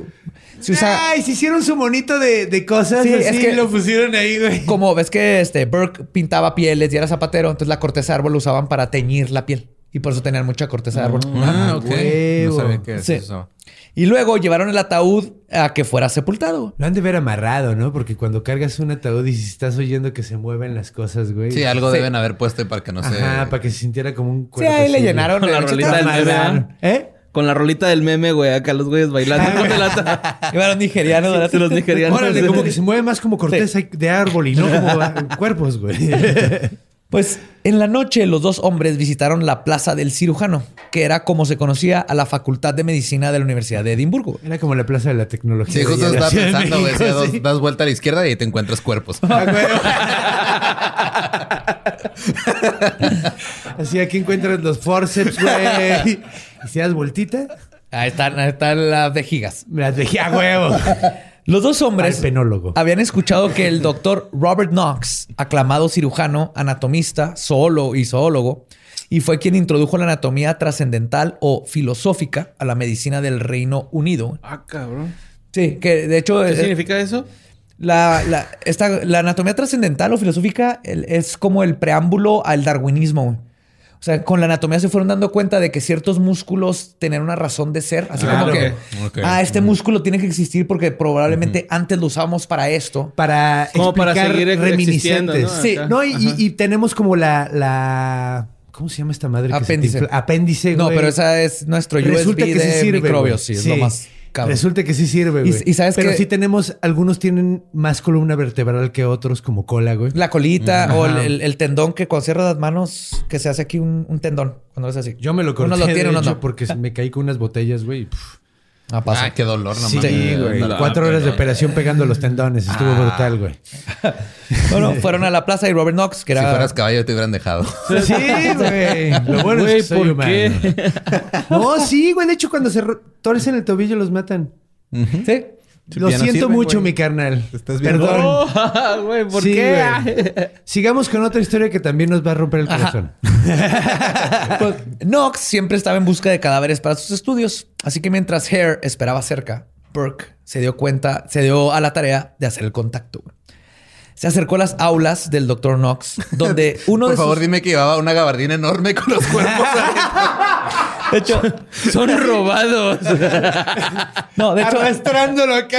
se usa Ay, se hicieron su monito de, de cosas Sí, así es que- y lo pusieron ahí, güey. como ves que este Burke pintaba pieles y era zapatero, entonces la corteza de árbol lo usaban para teñir la piel y por eso tenían mucha corteza de árbol. Ah, ok. huevo. No sabía que era Sí. eso. Y luego llevaron el ataúd a que fuera sepultado. Lo han de ver amarrado, ¿no? Porque cuando cargas un ataúd y si estás oyendo que se mueven las cosas, güey. Sí, algo Sí. deben haber puesto para que no se... Ajá, para que se sintiera como un Sí, cuerpo. ahí le llenaron Con la rolita del meme. ¿Eh? Con la rolita del meme, güey, acá los güeyes bailando *laughs* con el ata- Iban los nigerianos, ¿verdad? de los nigerianos. Órale, como que se mueve más como corteza de árbol y no como *laughs* cuerpos, güey. *laughs* Pues en la noche los dos hombres visitaron la Plaza del Cirujano, que era como se conocía a la Facultad de Medicina de la Universidad de Edimburgo. Era como la plaza de la tecnología. Sí, justo estaba pensando, güey. Das- sí. das vuelta a la izquierda y ahí te encuentras cuerpos. *laughs* *laughs* Así aquí encuentras los forceps, güey. Y si das vueltita, Ahí están, ahí están las vejigas. me las dejé a huevo. Los dos hombres Al penólogo. habían escuchado que el doctor Robert Knox, aclamado cirujano, anatomista, zoólogo y zoólogo, y fue quien introdujo la anatomía trascendental o filosófica a la medicina del Reino Unido. Ah, cabrón. Sí, que de hecho ¿Qué eh, significa eso? la, la- esta- la anatomía trascendental o filosófica el- es como el preámbulo al darwinismo. O sea, con la anatomía se fueron dando cuenta de que ciertos músculos tenían una razón de ser. Así Claro. como que, ah, este músculo tiene que existir porque probablemente antes lo usábamos para esto. Para Como para seguir reminiscentes. ¿no? Sí, no, y, y- y tenemos como la, la... ¿Cómo se llama esta madre? que se te Apéndice. Apéndice, No, pero esa es nuestro USB Resulta que sí de sirve. microbios. güey. Sí, es lo más cabrón. Resulta que sí sirve, Y- güey. y sabes Pero que- sí tenemos, algunos tienen más columna vertebral que otros, como cola, güey. La colita o el, Ajá. el- el tendón que cuando cierras las manos, que se hace aquí un, un tendón. Cuando es así. Yo me lo corté, Unos lo tienen, de unos hecho, no. porque me caí con unas botellas, güey. y, puf. Ah, pasa. Ah, qué dolor, no Sí, mames. güey. No, Cuatro horas de operación pegando los tendones. Estuvo brutal, güey. *laughs* Bueno, fueron a la plaza y Robert Knox, que Si era... fueras caballo te hubieran dejado. *laughs* Sí, güey. Lo bueno Güey, es que soy ¿por humano. qué? *laughs* No, sí, güey. De hecho, cuando se torcen el tobillo los matan. Sí. Lo siento sirven, mucho, mi carnal. estás viendo? Perdón. Oh, *laughs* ¿por Sí, qué? *laughs* Sigamos con otra historia que también nos va a romper el corazón. *laughs* Pues, Knox siempre estaba en busca de cadáveres para sus estudios, así que mientras Hare esperaba cerca, Burke se dio cuenta, se dio a la tarea de hacer el contacto. Se acercó a las aulas del Dr. Knox, donde uno Por de favor, sus... dime que llevaba una gabardina enorme con los cuerpos. De hecho, Son *laughs* robados. no, de hecho, Arrastrándolo acá.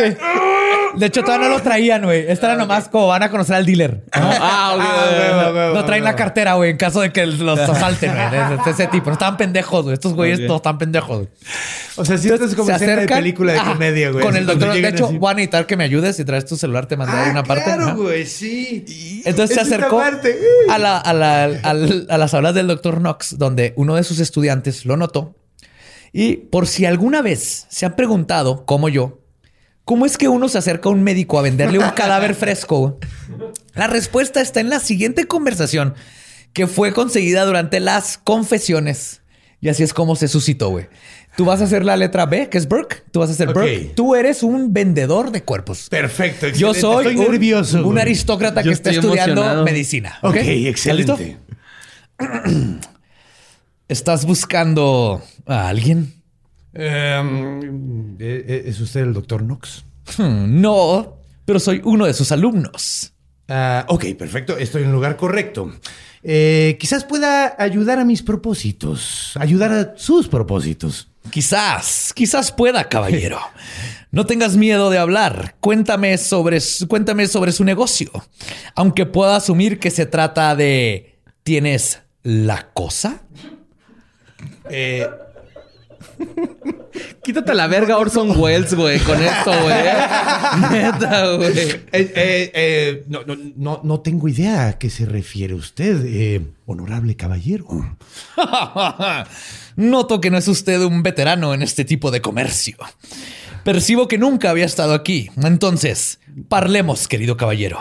de hecho todavía no lo traían, güey. Esta era nomás como van a conocer al dealer. ah, ok. Ah, huevo, huevo, No traen la cartera, güey, en caso de que los *laughs* asalten, güey. Ese tipo. No estaban pendejos, güey. Estos güeyes no están pendejos. güey. O sea, si esto es como Se escena de película de comedia, güey. Con el doctor. De hecho, así. voy a necesitar que me ayudes. Si traes tu celular, te mandé ahí una parte. Claro, güey, sí. Entonces se Es acercó a, la- a la- a las aulas del doctor Knox, donde uno de sus estudiantes lo notó. Y por si alguna vez se han preguntado, como yo, ¿cómo es que uno se acerca a un médico a venderle un cadáver fresco? La respuesta está en la siguiente conversación que fue conseguida durante las confesiones. Y así es como se suscitó, güey. Tú vas a hacer la letra B, que es Burke. Tú vas a ser Ok. Burke. Tú eres un vendedor de cuerpos. Perfecto, Yo excelente. soy Estoy un, nervioso. un aristócrata Yo que está estudiando emocionado. medicina. Ok, ¿Estás listo? *clears throat* ¿Estás buscando a alguien? Em, eh, eh, ¿Es usted el doctor Knox? Hmm, no, pero soy uno de sus alumnos. Ah, ok, perfecto. Estoy en el lugar correcto. Eh, quizás pueda ayudar a mis propósitos. Ayudar a sus propósitos. Quizás, quizás pueda, caballero. *laughs* No tengas miedo de hablar. Cuéntame sobre, cuéntame sobre su negocio. Aunque pueda asumir que se trata de... ¿Tienes la cosa? Eh, *laughs* Quítate la verga Orson Welles, güey, con esto, güey. *laughs* Neta, güey. eh, eh, eh, no, no, no, no tengo idea a qué se refiere usted, eh, honorable caballero. *laughs* Noto que no es usted un veterano en este tipo de comercio. Percibo que nunca había estado aquí. Entonces, parlemos, querido caballero.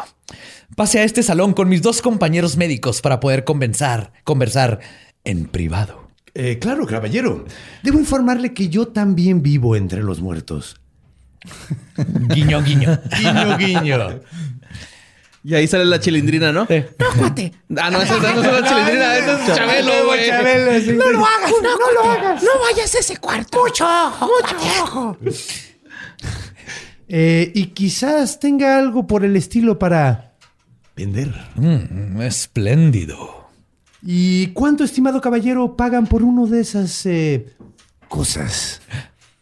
Pase a este salón con mis dos compañeros médicos para poder conversar, conversar en privado. Eh, claro, caballero. Debo informarle que yo también vivo entre los muertos. Guiño, guiño. Guiño, guiño. Y ahí sale la chilindrina, ¿no? Sí. Ah, no, esa esa no es la chilindrina, esa es Chabelo, güey. Chabelo, sí. No lo hagas, no, no lo hagas. No vayas a ese cuarto. Mucho ojo, mucho ojo. Eh, y quizás tenga algo por el estilo para vender. Mm, espléndido. ¿Y cuánto, estimado caballero, pagan por uno de esas eh, cosas?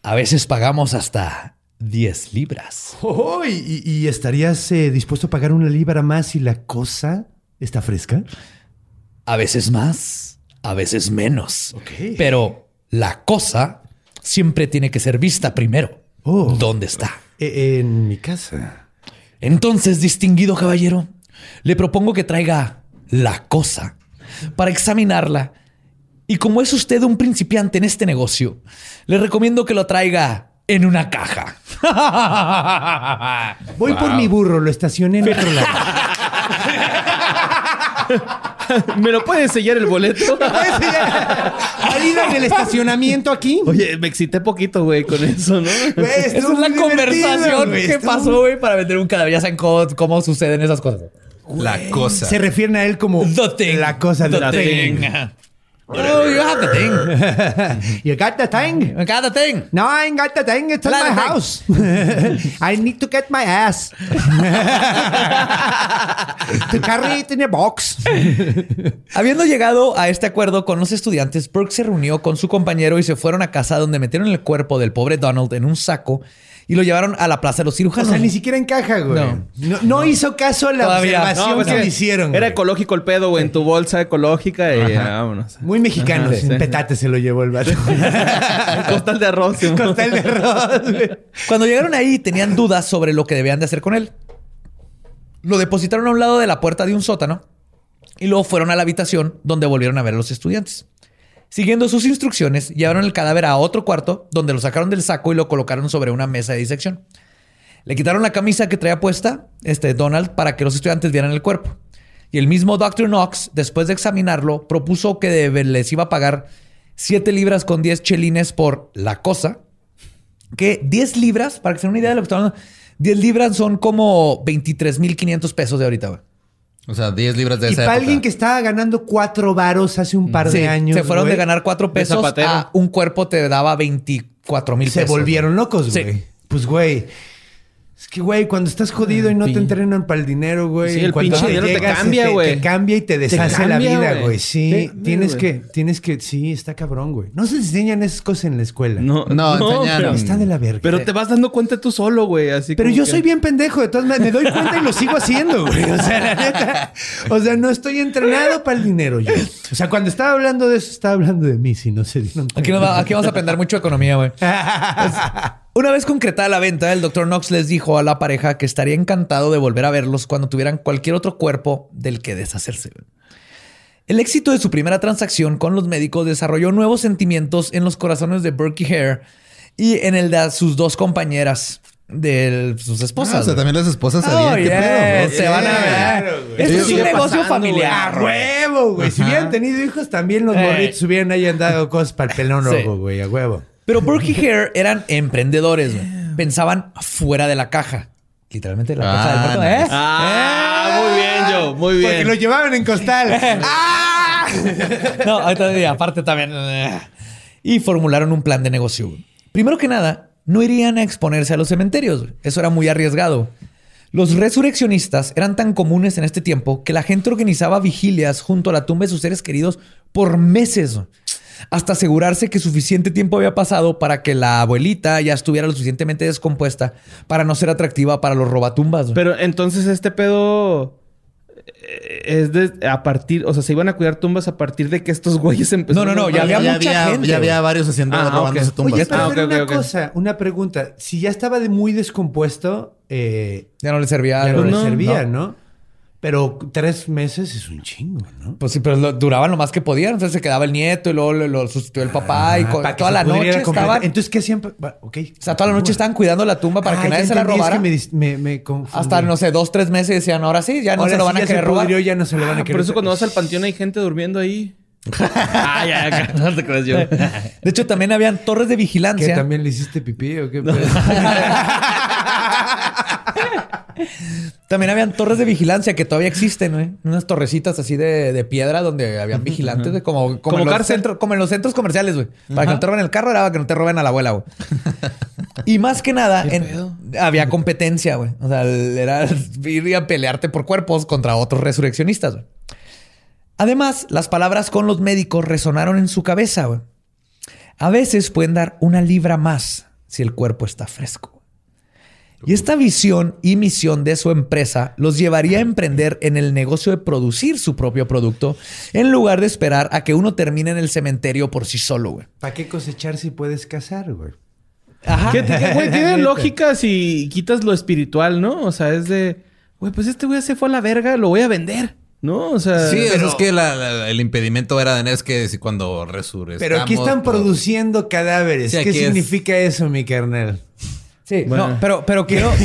A veces pagamos hasta 10 libras. Oh, ¿y, estarías eh, dispuesto a pagar una libra más si la cosa está fresca? A veces más, a veces menos. Pero la cosa siempre tiene que ser vista primero. Oh. ¿Dónde está? Eh, en mi casa. Entonces, distinguido caballero, le propongo que traiga la cosa para examinarla. Y como es usted un principiante en este negocio, le recomiendo que lo traiga en una caja. *laughs* Voy por mi burro, lo estacioné en otro lado. *laughs* ¿Me lo puedes sellar el boleto? *laughs* ¿Salida en el estacionamiento aquí? Oye, me excité poquito, güey, con eso, ¿no? Esa es la conversación que pasó, güey, para vender un cadáver. Ya saben cómo, cómo suceden esas cosas. La cosa. Se refieren a él como The thing. la cosa de The thing. thing. Oh, you have the thing. *laughs* You got the thing? I got the thing. No, I ain't got the thing. It's in my house. *laughs* I need to get my ass. *laughs* to carry it in a box. Habiendo llegado a este acuerdo con los estudiantes, Burke se reunió con su compañero y se fueron a casa donde metieron el cuerpo del pobre Donald en un saco y lo llevaron a la plaza de los O cirujanos. sea, ni siquiera encaja, güey. No. No, no hizo caso a la Todavía. observación pues que le hicieron. Era güey. ecológico el pedo, güey, en tu bolsa ecológica y ya, vámonos. Muy mexicano. Ajá, sin sí. petate se lo llevó el vato. *laughs* Costal de arroz. sí, Costal de arroz, güey. Cuando llegaron ahí tenían dudas sobre lo que debían de hacer con él. Lo depositaron a un lado de la puerta de un sótano y luego fueron a la habitación donde volvieron a ver a los estudiantes. Siguiendo sus instrucciones, llevaron el cadáver a otro cuarto donde lo sacaron del saco y lo colocaron sobre una mesa de disección. Le quitaron la camisa que traía puesta, este Donald, para que los estudiantes vieran el cuerpo. Y el mismo Dr. Knox, después de examinarlo, propuso que les iba a pagar 7 libras con 10 chelines por la cosa. Que 10 libras, para que se den una idea de lo que estamos hablando, 10 libras son como 23.500 pesos de ahorita, güey. O sea, 10 libras de Y esa para época. alguien que estaba ganando cuatro varos hace un par Sí, de años. se fueron güey, de ganar 4 pesos a un cuerpo te daba 24 mil Se pesos. volvieron locos, Sí. güey. Pues, güey. Es que, güey, cuando estás jodido y no te entrenan para el dinero, güey. Sí, el cuando pinche dinero te cambia, güey. Te, cambia y te deshace cambia, la vida, güey. Sí, tienes que, tienes que, sí, está cabrón, güey. No se enseñan esas cosas en la escuela. No, No, pero, Está de la verga. pero te vas dando cuenta tú solo, güey. Así Pero yo que- soy bien pendejo, de todas maneras, me doy cuenta y lo sigo haciendo, güey. O sea, la neta. O sea, no estoy entrenado para el dinero yo. O sea, cuando estaba hablando de eso, estaba hablando de mí, si no se dieron Aquí, va- aquí vamos a aprender mucho de economía, güey. *laughs* Una vez concretada la venta, el Dr. Knox les dijo a la pareja que estaría encantado de volver a verlos cuando tuvieran cualquier otro cuerpo del que deshacerse. El éxito de su primera transacción con los médicos desarrolló nuevos sentimientos en los corazones de Burke y Hare y en el de sus dos compañeras de sus Ah, esposas. o sea, también las esposas Oh, sabían qué yeah, pedo. se van a ver. Claro. Esto es un negocio pasando, familiar. A huevo, güey. Si hubieran tenido hijos, también los Eh. morritos hubieran ahí andado cosas para el pelón Sí. rojo, güey. A huevo. Pero Burke y *laughs* Hare eran emprendedores, güey. Pensaban fuera de la caja. Literalmente la caja del Ah. ¿eh? Ah, muy bien, Joe. Muy Porque bien. lo llevaban en costal. *laughs* ¡Ah! No, aparte también. eh. Y formularon un plan de negocio. Primero que nada, no irían a exponerse a los cementerios. Eso era muy arriesgado. Los resurreccionistas eran tan comunes en este tiempo que la gente organizaba vigilias junto a la tumba de sus seres queridos por meses. Hasta asegurarse que suficiente tiempo había pasado para que la abuelita ya estuviera lo suficientemente descompuesta para no ser atractiva para los robatumbas. Pero entonces este pedo eh, es de a partir, o sea, se iban a cuidar tumbas a partir de que estos güeyes empezaron. No, no, no, ya había ya, mucha había, gente, ya había varios haciendo Ah, robándose ok. tumbas. Oye, Ah, pero una cosa, una pregunta. Si ya estaba de muy descompuesto, eh, Ya no le servía. ya no le ¿no? Pero tres meses es un chingo, ¿no? Pues sí, pero lo- duraban lo más que podían. Entonces se quedaba el nieto y luego lo, lo sustituyó el papá y Ah, que toda la noche estaban... Entonces, ¿qué? Va, Ok. o sea, toda la noche estaban cuidando la tumba para Ah, que nadie se la entendí, es robara. que me, me, me confundí. Hasta, no sé, dos, tres meses decían, ahora sí, ya no Ahora se lo sí van a ya querer robar. pudrió, ya no se lo van a Ah, querer por eso cuando vas al panteón hay gente durmiendo ahí. *laughs* ah, ya, ya, *laughs* no te creas yo. De hecho, también habían torres de ¿Que vigilancia. también le hiciste pipí o qué? *laughs* También habían torres de vigilancia que todavía existen, güey. Unas torrecitas así de, de piedra donde habían vigilantes, güey, como, como, Como en los como en los centros comerciales, güey. Para que no te roben el carro era para que no te roben a la abuela, güey. Y más que nada, en- había competencia, güey. O sea, era ir a pelearte por cuerpos contra otros resurreccionistas, güey. Además, las palabras con los médicos resonaron en su cabeza, güey. A veces pueden dar una libra más si el cuerpo está fresco. Y esta visión y misión de su empresa los llevaría a emprender en el negocio de producir su propio producto en lugar de esperar a que uno termine en el cementerio por sí solo, güey. ¿Para qué cosechar si puedes cazar, güey? Ajá. Que, güey, tiene *laughs* lógica si quitas lo espiritual, ¿no? O sea, es de, güey, pues este güey se fue a la verga, lo voy a vender, ¿no? O sea, Sí, pero- eso es que la- la- el impedimento era de es que si cuando resurrecamos... Pero aquí están produciendo cadáveres. Sí, ¿Qué es- significa eso, mi carnal? Sí, Bueno. no, pero, pero quiero. *laughs*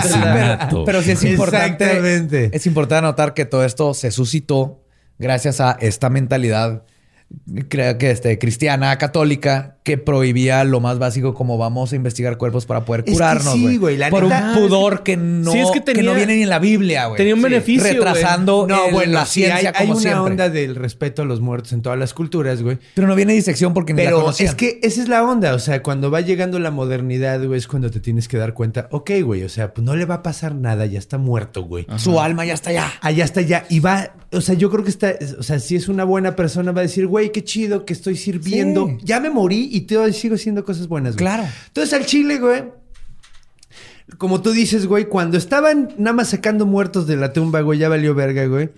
Pero, pero sí es importante. Exactamente. Es importante notar que todo esto se suscitó gracias a esta mentalidad, creo que este, cristiana, católica, que prohibía lo más básico como vamos a investigar cuerpos para poder que curarnos, sí, güey. la Por neta- un pudor que no, Sí, es que que tenía- no viene ni en la Biblia, güey. tenía un beneficio. Retrasando No, el- bueno, la sí, hay, ciencia hay como una siempre. onda del respeto a los muertos en todas las culturas, güey. Pero no viene disección porque ni la Pero conocían. es que esa es la onda. O sea, cuando va llegando la modernidad, güey, es cuando te tienes que dar cuenta. Ok, güey, o sea, pues no le va a pasar nada, ya está muerto, güey. Su alma ya está allá. Allá está ya. Y va, o sea, yo creo que está, o sea, si es una buena persona, va a decir, güey, qué chido que estoy sirviendo. Sí. Ya me morí y todavía sigo haciendo cosas buenas, güey. Claro. Entonces al chile, güey. Como tú dices, güey, cuando estaban nada más sacando muertos de la tumba, güey, ya valió verga, güey.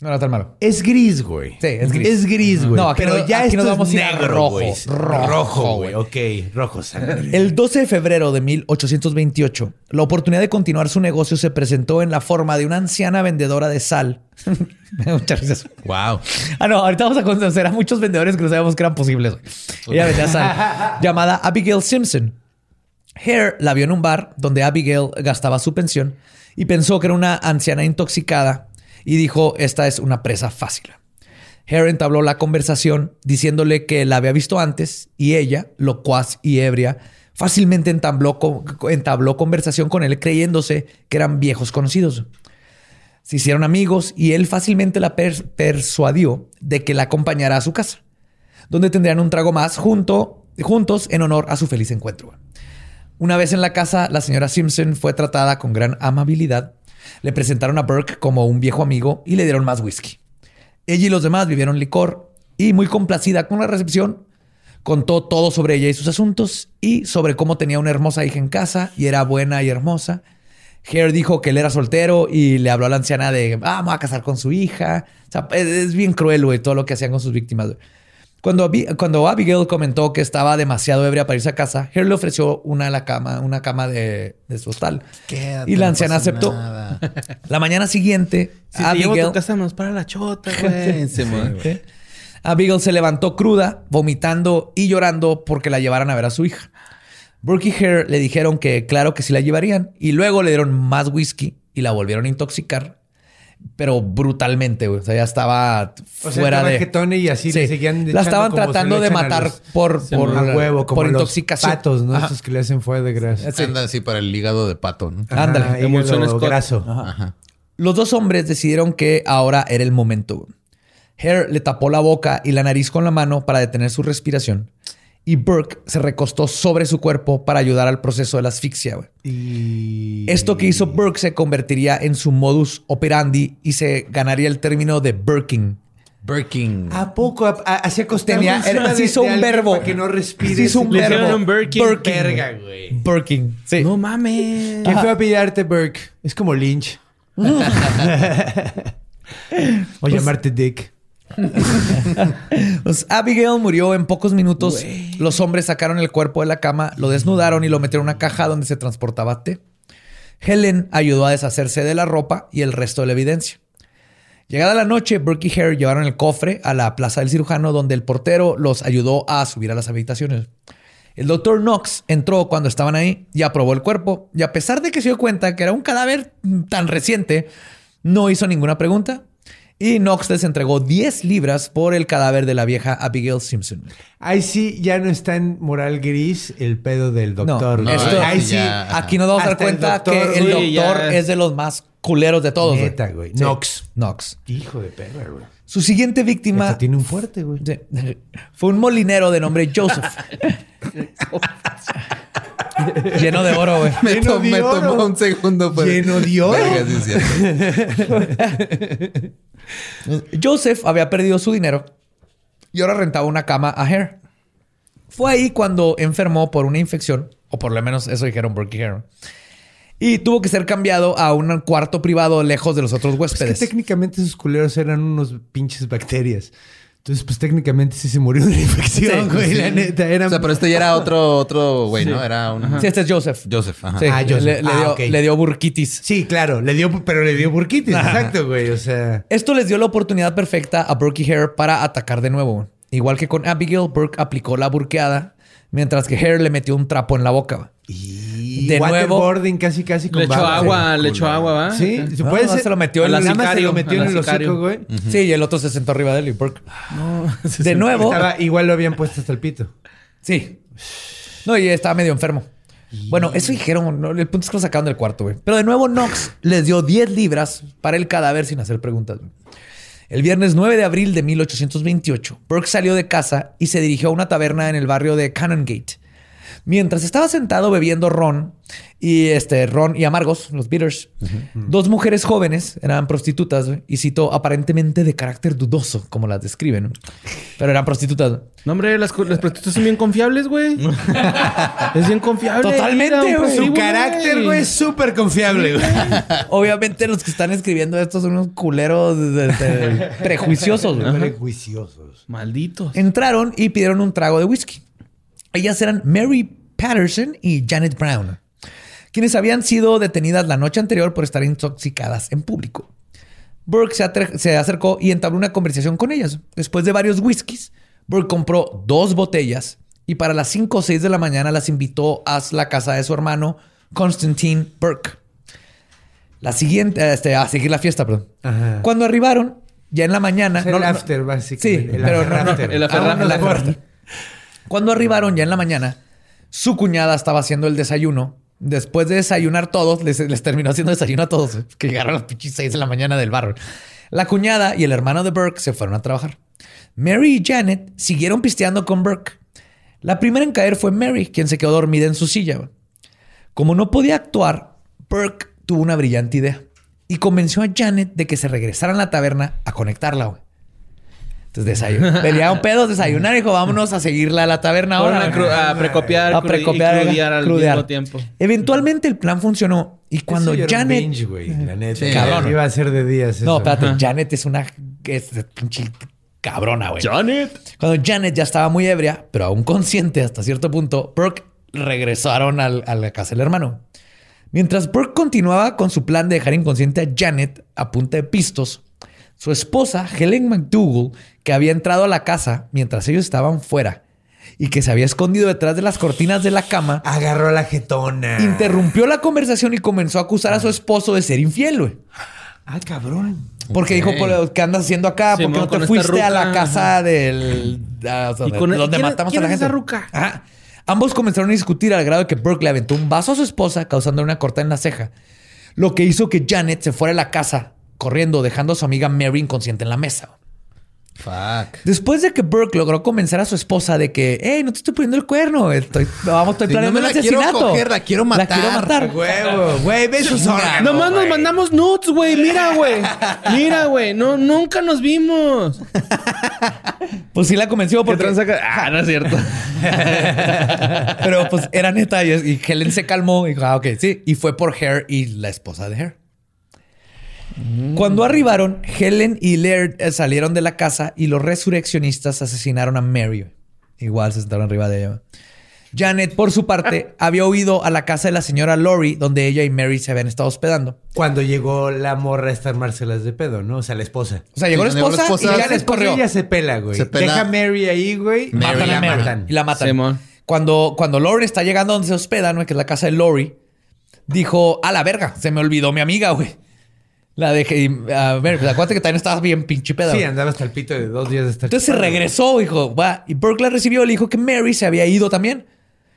No era tan malo. Es gris, güey. Sí, es gris. Es gris, güey. No, aquí pero no- ya aquí esto nos vamos es a negro, rojo. güey. Rojo, güey. Ok, rojo sangre. El 12 de febrero de 1828, la oportunidad de continuar su negocio se presentó en la forma de una anciana vendedora de sal. *laughs* Me da mucha risa eso. Wow. Ah, no, ahorita vamos a conocer a muchos vendedores que no sabíamos que eran posibles. Ella vendía sal. *laughs* llamada Abigail Simpson. Hare la vio en un bar donde Abigail gastaba su pensión y pensó que era una anciana intoxicada y dijo, esta es una presa fácil. Hare entabló la conversación diciéndole que la había visto antes y ella, locuaz y ebria, fácilmente entabló, entabló conversación con él creyéndose que eran viejos conocidos. Se hicieron amigos y él fácilmente la pers- persuadió de que la acompañara a su casa, donde tendrían un trago más junto, juntos en honor a su feliz encuentro. Una vez en la casa, la señora Simpson fue tratada con gran amabilidad. Le presentaron a Burke como un viejo amigo y le dieron más whisky. Ella y los demás vivieron licor y muy complacida con la recepción, contó todo sobre ella y sus asuntos y sobre cómo tenía una hermosa hija en casa y era buena y hermosa. Hare dijo que él era soltero y le habló a la anciana de, ah, voy a casar con su hija. O sea, es, bien cruel, güey, todo lo que hacían con sus víctimas. Cuando, Abi- cuando Abigail comentó que estaba demasiado ebria para irse a casa, Hare le ofreció una la cama, una cama de, de su hostal. Quédate, y la anciana aceptó. nada. *laughs* La mañana siguiente, si te llevo a Abigail, tu casa nos para la chota, güey. ¿Sí? Abigail se levantó cruda, vomitando y llorando porque la llevaran a ver a su hija. Burke y Hare le dijeron que claro que sí la llevarían y luego le dieron más whisky y la volvieron a intoxicar, pero brutalmente, güey. O sea, ya estaba O sea, fuera estaba de... y así le seguían La estaban tratando de matar los- por, por, a huevo, como por los intoxicación. patos, ¿no? Ajá. Esos que le hacen fuego de grasa. Sí. Anda así para el hígado de pato, ¿no? Ajá, Ándale. Scott. graso. Ajá. Los dos hombres decidieron que ahora era el momento. Hare le tapó la boca y la nariz con la mano para detener su respiración. Y Burke se recostó sobre su cuerpo para ayudar al proceso de la asfixia. güey. Y... Esto que hizo Burke se convertiría en su modus operandi y se ganaría el término de Burking. Birking. ¿A poco? ¿A- a- ¿Así era- se hizo un verbo. Para que no respires. Se hizo un Le verbo. un Birking. Birking. Verga, güey. Burking. Sí. No mames. ¿Quién fue a pillarte, Burke? Es como Lynch. *laughs* *laughs* o llamarte Dick. *laughs* Pues Abigail murió en pocos minutos. Los hombres sacaron el cuerpo de la cama, lo desnudaron y lo metieron en una caja donde se transportaba té. Helen ayudó a deshacerse de la ropa y el resto de la evidencia. Llegada la noche, Burke y Hare llevaron el cofre a la plaza del cirujano donde el portero los ayudó a subir a las habitaciones. El doctor Knox entró cuando estaban ahí y aprobó el cuerpo y a pesar de que se dio cuenta que era un cadáver tan reciente, no hizo ninguna pregunta y Knox les entregó 10 libras por el cadáver de la vieja Abigail Simpson. Ahí sí ya no está en moral gris el pedo del doctor. No, esto- ahí sí. ya- Aquí nos vamos a dar el cuenta doctor, que el doctor ya- es de los más culeros de todos. Neta, güey. Sí. Knox. Knox. Hijo de perra, güey. Su siguiente víctima Hasta tiene un fuerte, güey. *laughs* Fue un molinero de nombre Joseph. *laughs* *laughs* Lleno de oro, güey. Me, Lleno to- de me oro. tomó un segundo. Pues. Lleno de oro. *laughs* Joseph había perdido su dinero y ahora rentaba una cama a Hare. Fue ahí cuando enfermó por una infección, o por lo menos eso dijeron y Hare. Y tuvo que ser cambiado a un cuarto privado lejos de los otros Es que huéspedes. técnicamente esos culeros eran unos pinches bacterias. Entonces, pues técnicamente sí se murió de una infección, Sí, güey. sí. La neta, eran... O sea, pero este ya era otro, otro güey, ¿no? Era un... Sí, este es Joseph. Joseph, ajá. Sí, Ah, Joseph. Le, le Ah, dio, le dio burquitis. Sí, claro. Le dio, pero le dio burquitis. Exacto, güey. O sea... Esto les dio la oportunidad perfecta a Burke y Hare para atacar de nuevo. Igual que con Abigail, Burke aplicó la burqueada, mientras que Hare le metió un trapo en la boca. Y De nuevo- waterboarding casi, casi con Le echó agua, le echó agua, ¿va? Sí, se No, puede no, ser. se lo metió en la nada, se sicario, lo metió en la el sicario. hocico, güey. Sí, y el otro se sentó arriba de él y Burke. *laughs* de nuevo. Estaba, igual lo habían puesto hasta el pito. Sí. No, y estaba medio enfermo. Bueno, eso dijeron. ¿no? El punto es que lo sacaron del cuarto, güey. Pero de nuevo, Knox les dio 10 libras para el cadáver sin hacer preguntas. güey. El viernes 9 de abril de 1828, Burke salió de casa y se dirigió a una taberna en el barrio de Canongate. Mientras estaba sentado bebiendo ron y este ron y amargos, los bitters, dos mujeres jóvenes eran prostitutas güey, y cito aparentemente de carácter dudoso, como las describen, pero eran prostitutas. No, hombre, las, prostitutas son bien confiables, güey. *laughs* es bien confiable. Totalmente, güey. Su prostíbulo, carácter, güey, es súper confiable, güey. Obviamente los que están escribiendo esto son unos culeros de- de- de- *laughs* prejuiciosos. güey. Prejuiciosos. Malditos. Entraron y pidieron un trago de whisky. Ellas eran Mary Patterson y Janet Brown, quienes habían sido detenidas la noche anterior por estar intoxicadas en público. Burke se, acercó y entabló una conversación con ellas. Después de varios whiskies, Burke compró dos botellas y para las 5 o 6 de la mañana las invitó a la casa de su hermano, Constantine Burke. La siguiente, este, a seguir la fiesta, perdón. Ajá. Cuando arribaron, ya en la mañana. El no- no- after, básicamente. Sí, El pero after, no, no, after. el after, Ah, el after. Cuando arribaron ya en la mañana, su cuñada estaba haciendo el desayuno. Después de desayunar todos, les, terminó haciendo desayuno a todos, eh, que llegaron a las pinches 6 de la mañana del barrio. La cuñada y el hermano de Burke se fueron a trabajar. Mary y Janet siguieron pisteando con Burke. La primera en caer fue Mary, quien se quedó dormida en su silla. Como no podía actuar, Burke tuvo una brillante idea y convenció a Janet de que se regresara a la taberna a conectarla. Entonces desayunó. Venía *laughs* un pedo, desayunar y dijo, vámonos a seguirla a la taberna ahora. a, a precopiar, A precopiar, y crudear al crudear. mismo tiempo. Eventualmente el plan funcionó y cuando Eso Janet... binge, güey, la neta. Sí, cabrón. Iba a ser de días. No, espérate, Ajá. Janet es una es pinche cabrona, güey. Janet. Cuando Janet ya estaba muy ebria, pero aún consciente hasta cierto punto, Burke regresaron al- a la casa del hermano. Mientras Burke continuaba con su plan de dejar inconsciente a Janet a punta de pistos, su esposa, Helen McDougall, que había entrado a la casa mientras ellos estaban fuera y que se había escondido detrás de las cortinas de la cama, Agarró a la jetona. interrumpió la conversación y comenzó a acusar a su esposo de ser infiel, güey. Ah, cabrón. Porque dijo, "Por- ¿qué andas haciendo acá? ¿Por qué no te fuiste a la casa del... a- o sea, Y con- donde ¿quién es- matamos a la es gente? esa ruca? Ajá. Ambos comenzaron a discutir al grado de que Burke le aventó un vaso a su esposa, causando una corta en la ceja. Lo que hizo que Janet se fuera a la casa corriendo, dejando a su amiga Mary inconsciente en la mesa. Fuck. Después de que Burke logró convencer a su esposa de que, hey, no te estoy poniendo el cuerno, estoy, vamos, estoy Sí, planeando no me un la quiero asesinato. coger, la quiero La matar. quiero matar. Huevo, güey, ve sus órganos. Nomás nos mandamos nudes, güey. Mira, güey. Mira, güey. No, nunca nos vimos. *laughs* Pues sí la convenció ¿Qué porque... Ah, no es cierto. *laughs* Pero pues era neta y, Helen se calmó y dijo, ah, ok, sí. Y fue por Hare y la esposa de Hare. Cuando arribaron, Helen y Laird eh, salieron de la casa y los resurreccionistas asesinaron a Mary. Igual se sentaron arriba de ella. Janet, por su parte, había huido a la casa de la señora Lori, donde ella y Mary se habían estado hospedando. Cuando llegó la morra a estar Marcelas de pedo, ¿no? O sea, la esposa. O sea, llegó Sí, la llegó la esposa, esposa. y Janet esposa corrió. ella se pela, güey. Se pela. Deja a Mary ahí, güey. Mary Matan y a Mary matan. y la matan. Simón. Cuando, cuando Lori está llegando donde se hospedan, güey, que es la casa de Lori, dijo, a la verga, se me olvidó mi amiga, güey. La dejé. y, A ver, pues acuérdate que también estabas bien pinche peda. Sí, andaba hasta el pito de dos días de estar Entonces se regresó, dijo, va. Y Burke la recibió, le dijo que Mary se había ido también.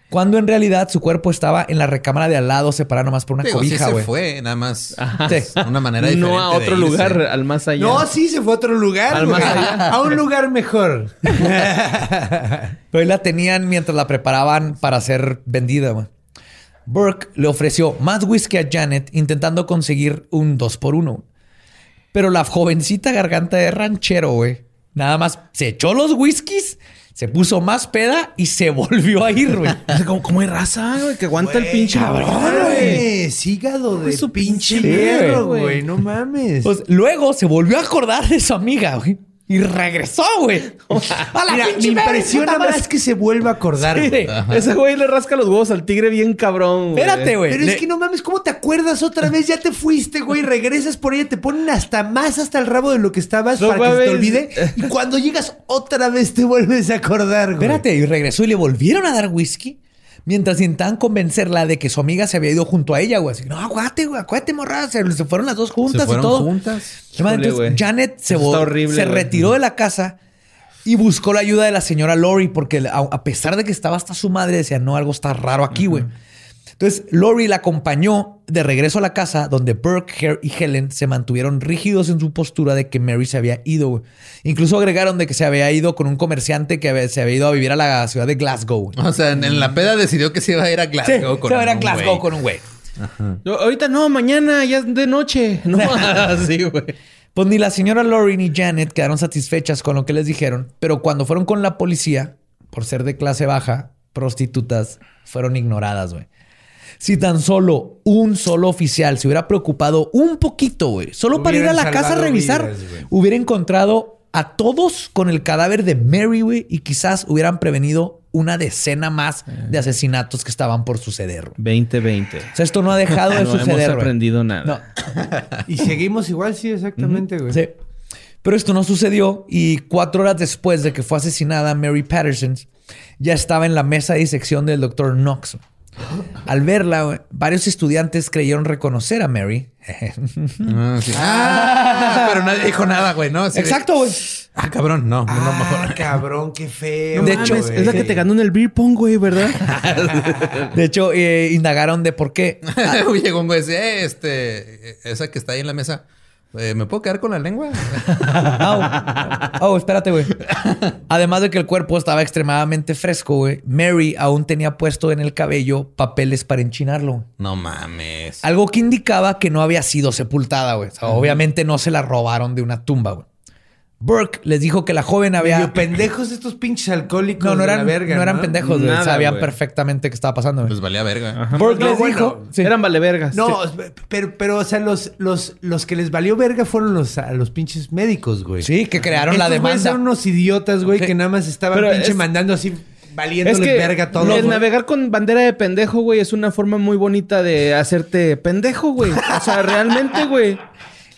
Cuando en realidad su cuerpo estaba en la recámara de al lado, separado nomás por una Digo, sí cobija, se güey. fue, nada más. Sí. Una manera diferente. No a de otro irse. lugar, al más allá. No, sí, se fue a otro lugar. Al más allá. A un lugar mejor. *laughs* Pero ahí la tenían mientras la preparaban para ser vendida, güey. Burke le ofreció más whisky a Janet intentando conseguir un 2 por 1 Pero la jovencita garganta de ranchero, güey, nada más se echó los whiskies, se puso más peda y se *laughs* volvió a ir, güey. ¿Cómo, cómo hay raza, güey? Que aguanta el pinche Cabrón, güey. güey. Hígado de su pinche hierro, güey. güey. No mames. Pues, luego se volvió a acordar de su amiga, güey. Y regresó, güey. *laughs* A la Mira, pinche me impresiona más que se vuelva a acordar. Sí. güey. Ese güey le rasca los huevos al tigre bien cabrón, güey. Espérate, güey. Pero Le- es que no mames, ¿cómo te acuerdas otra vez? Ya te fuiste, güey. Regresas por ella, te ponen hasta más hasta el rabo de lo que estabas No para que se te mames. olvide. Y cuando llegas otra vez te vuelves a acordar, güey. Espérate, y regresó y le volvieron a dar whisky. Mientras intentaban convencerla de que su amiga se había ido junto a ella, güey. Así, no, acuérdate, güey, acuérdate, morra. Se, se fueron las dos juntas Se fueron y todo. juntas. Híjole, entonces. Janet se, horrible, se güey. retiró de la casa y buscó la ayuda de la señora Lori porque a, a pesar de que estaba hasta su madre, decía, no, algo está raro aquí, güey. Entonces, Lori la acompañó de regreso a la casa donde Burke, Hare y Helen se mantuvieron rígidos en su postura de que Mary se había ido. güey. Incluso agregaron de que se había ido con un comerciante que había- se había ido a vivir a la ciudad de Glasgow. O sea, en, en la peda decidió que se iba a ir a Sí, Glasgow se iba a ir a Glasgow con un güey. Ahorita no, mañana ya es de noche. No, *laughs* *laughs* así, güey. Pues ni la señora Lori ni Janet quedaron satisfechas con lo que les dijeron, pero cuando fueron con la policía, por ser de clase baja, prostitutas, fueron ignoradas, güey. Si tan solo un solo oficial se hubiera preocupado un poquito, güey, solo para ir a la casa a revisar, vidas, hubiera encontrado a todos con el cadáver de Mary, güey, y quizás hubieran prevenido una decena más de asesinatos que estaban por suceder. güey. 2020. O sea, esto no ha dejado *laughs* de No suceder. hemos güey. aprendido nada. No. *laughs* Y seguimos igual, sí, exactamente, güey. Sí. Pero esto no sucedió y cuatro horas después de que fue asesinada Mary Patterson, ya estaba en la mesa de disección del doctor Knox. Al verla, güey, varios estudiantes creyeron reconocer a Mary. Ah, sí. Ah, pero nadie dijo nada, güey, ¿no? Así Exacto, güey. Ah, cabrón, no, no, no. Ah, cabrón, qué feo. De hecho, güey. es la que te ganó en el beer pong, güey, ¿verdad? *laughs* De hecho, eh, indagaron de por qué. *laughs* Llegó un güey eh, este, esa que está ahí en la mesa, eh, ¿me puedo quedar con la lengua? *laughs* *laughs* Oh, espérate, güey. Además de que el cuerpo estaba extremadamente fresco, güey, Mary aún tenía puesto en el cabello papeles para enchinarlo. No mames. Algo que indicaba que no había sido sepultada, güey. O sea, Obviamente no se la robaron de una tumba, güey. Burke les dijo que la joven había... Medio pendejos estos pinches alcohólicos. No, no de la eran, verga, no eran pendejos, güey. Nada, Sabían güey. perfectamente qué estaba pasando, güey. Les valía verga. Burke No, les bueno, dijo... sí. Eran valevergas. No, pero, pero, o sea, los, los, los que les valió verga fueron los, a los pinches médicos, güey. Sí, que crearon la Estos demanda. eran unos idiotas, güey, Sí. que nada más estaban Pero pinche es- mandando así, valiéndoles Es que verga a todos. el navegar con bandera de pendejo, güey, es una forma muy bonita de hacerte pendejo, güey. O sea, realmente, güey.